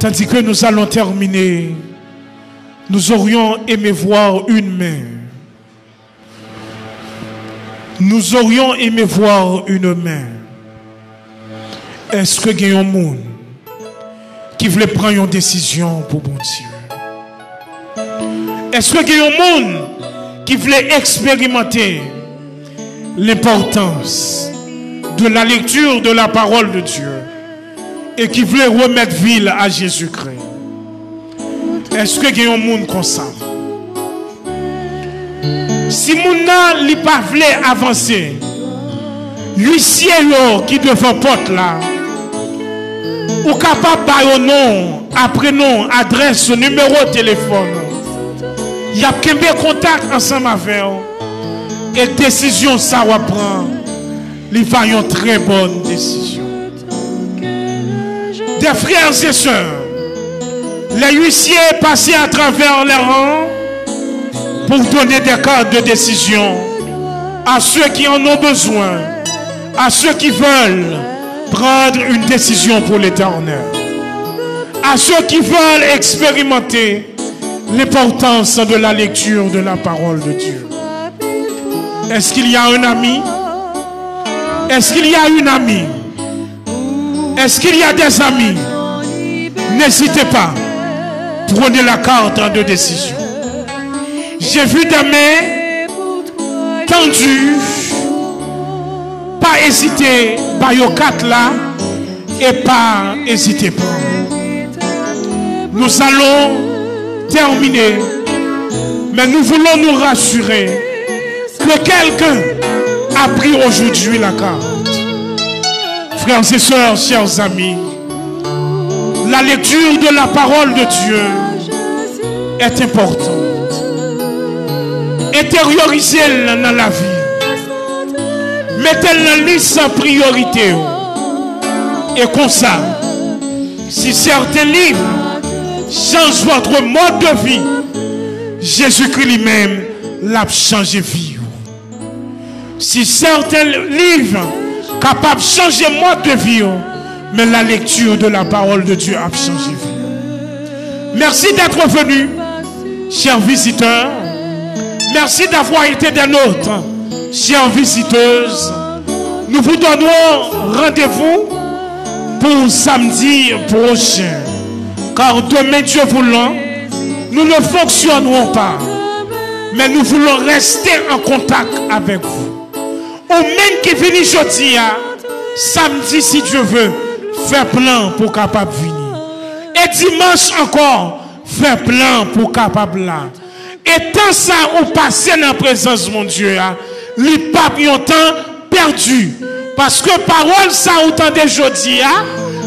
Tandis que nous allons terminer, nous aurions aimé voir une main. Nous aurions aimé voir une main. Est-ce que il y a un monde qui voulait prendre une décision pour bon Dieu? Est-ce que il y a un monde qui voulait expérimenter l'importance de la lecture de la parole de Dieu? Et qui voulait remettre ville à Jésus-Christ. Est-ce que il y a un monde comme ça? Si moun nan li pa vle avanse, l'huissier qui devant porte là, ou capable yo nom, après nom, adresse, numéro de téléphone. Il y a kembe contact ensemble avec. Et décision ça va prendre. Il va une très bonne décision. Frères et sœurs, les huissiers passent à travers les rangs pour donner des cadres de décision à ceux qui en ont besoin, à ceux qui veulent prendre une décision pour l'éternel, à ceux qui veulent expérimenter l'importance de la lecture de la parole de Dieu. Est-ce qu'il y a un ami? Est-ce qu'il y a une amie? Est-ce qu'il y a des amis? N'hésitez pas. Prenez la carte de décision. J'ai vu des mains tendues. Pas hésiter, pas quatre là. Et pas hésiter pas. Nous allons terminer. Mais nous voulons nous rassurer que quelqu'un a pris aujourd'hui la carte. Frères et sœurs, chers amis, la lecture de la parole de Dieu est importante. Intériorisez-la dans la vie. Mettez-la liste en priorité. Et comme ça, si certains livres changent votre mode de vie, Jésus-Christ lui-même l'a changé vie. Si certains livres capables de changer mode de vie, mais la lecture de la parole de Dieu a changé. Merci d'être venu, chers visiteurs. Merci d'avoir été des nôtres, chères visiteuses. Nous vous donnons rendez-vous pour samedi prochain. Car demain, Dieu voulant, nous ne fonctionnerons pas. Mais nous voulons rester en contact avec vous. Au même qui vient jeudi, samedi, si Dieu veut, faire plan pour capable venir. Et dimanche encore, faire plan pour capable là. Et tant ça, on passe dans la présence mon Dieu, les papes ont perdu. Parce que parole ça, autant de jeudi,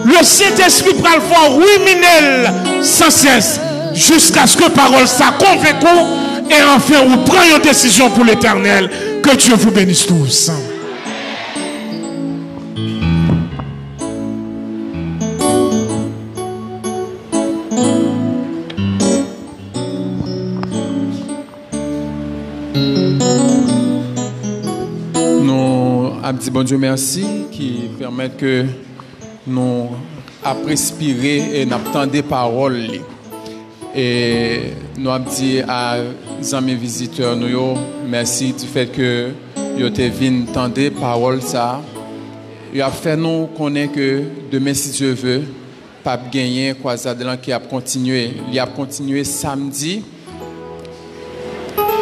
le Saint-Esprit va le voir ruminel sans cesse jusqu'à ce que parole ça convainc et enfin vous prenez une décision pour l'éternel. Que Dieu vous bénisse tous. Nous dit bon Dieu merci qui permet que nous respiré et avons des paroles. Et nous avons dit à mes visiteurs, nous, merci du fait que vous avez venu entendre paroles ça. Il a fait nous connaître que demain, si Dieu veut, Pape Gagné, Croisade qui a continué. Il a continué samedi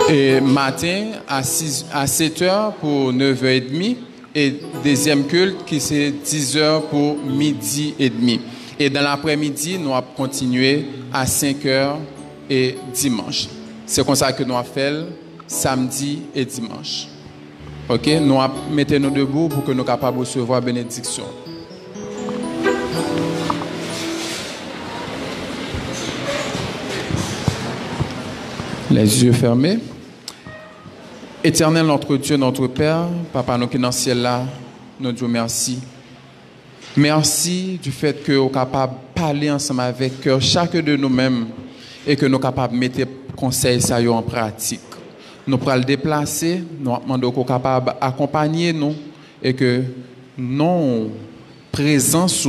et matin à, 6, à 7h pour 9h30 et deuxième culte qui c'est 10h pour midi et demi. Et dans l'après-midi, nous avons continué à 5h et dimanche. C'est comme ça que nous avons fait samedi et dimanche. OK? Nous mettons-nous debout pour que nous soyons capables de recevoir la bénédiction. Les yeux fermés. Éternel notre Dieu, notre Père, Papa nous qui dans le ciel là, nous disons merci. Merci du fait que nous sommes capables de parler ensemble avec chacun de nous-mêmes, et que nous sommes capables de mettre conseils ça en pratique. Nous pourrons le déplacer, nous demandons capable d'accompagner nous, et que non présence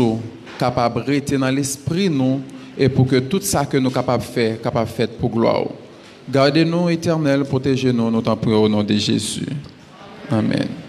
capable de rester dans l'esprit nous, et pour que tout ça que nous sommes capables de faire, capable de faire pour gloire. Gardez-nous éternel, protégez-nous, nous t'en prions au nom de Jésus. Amen.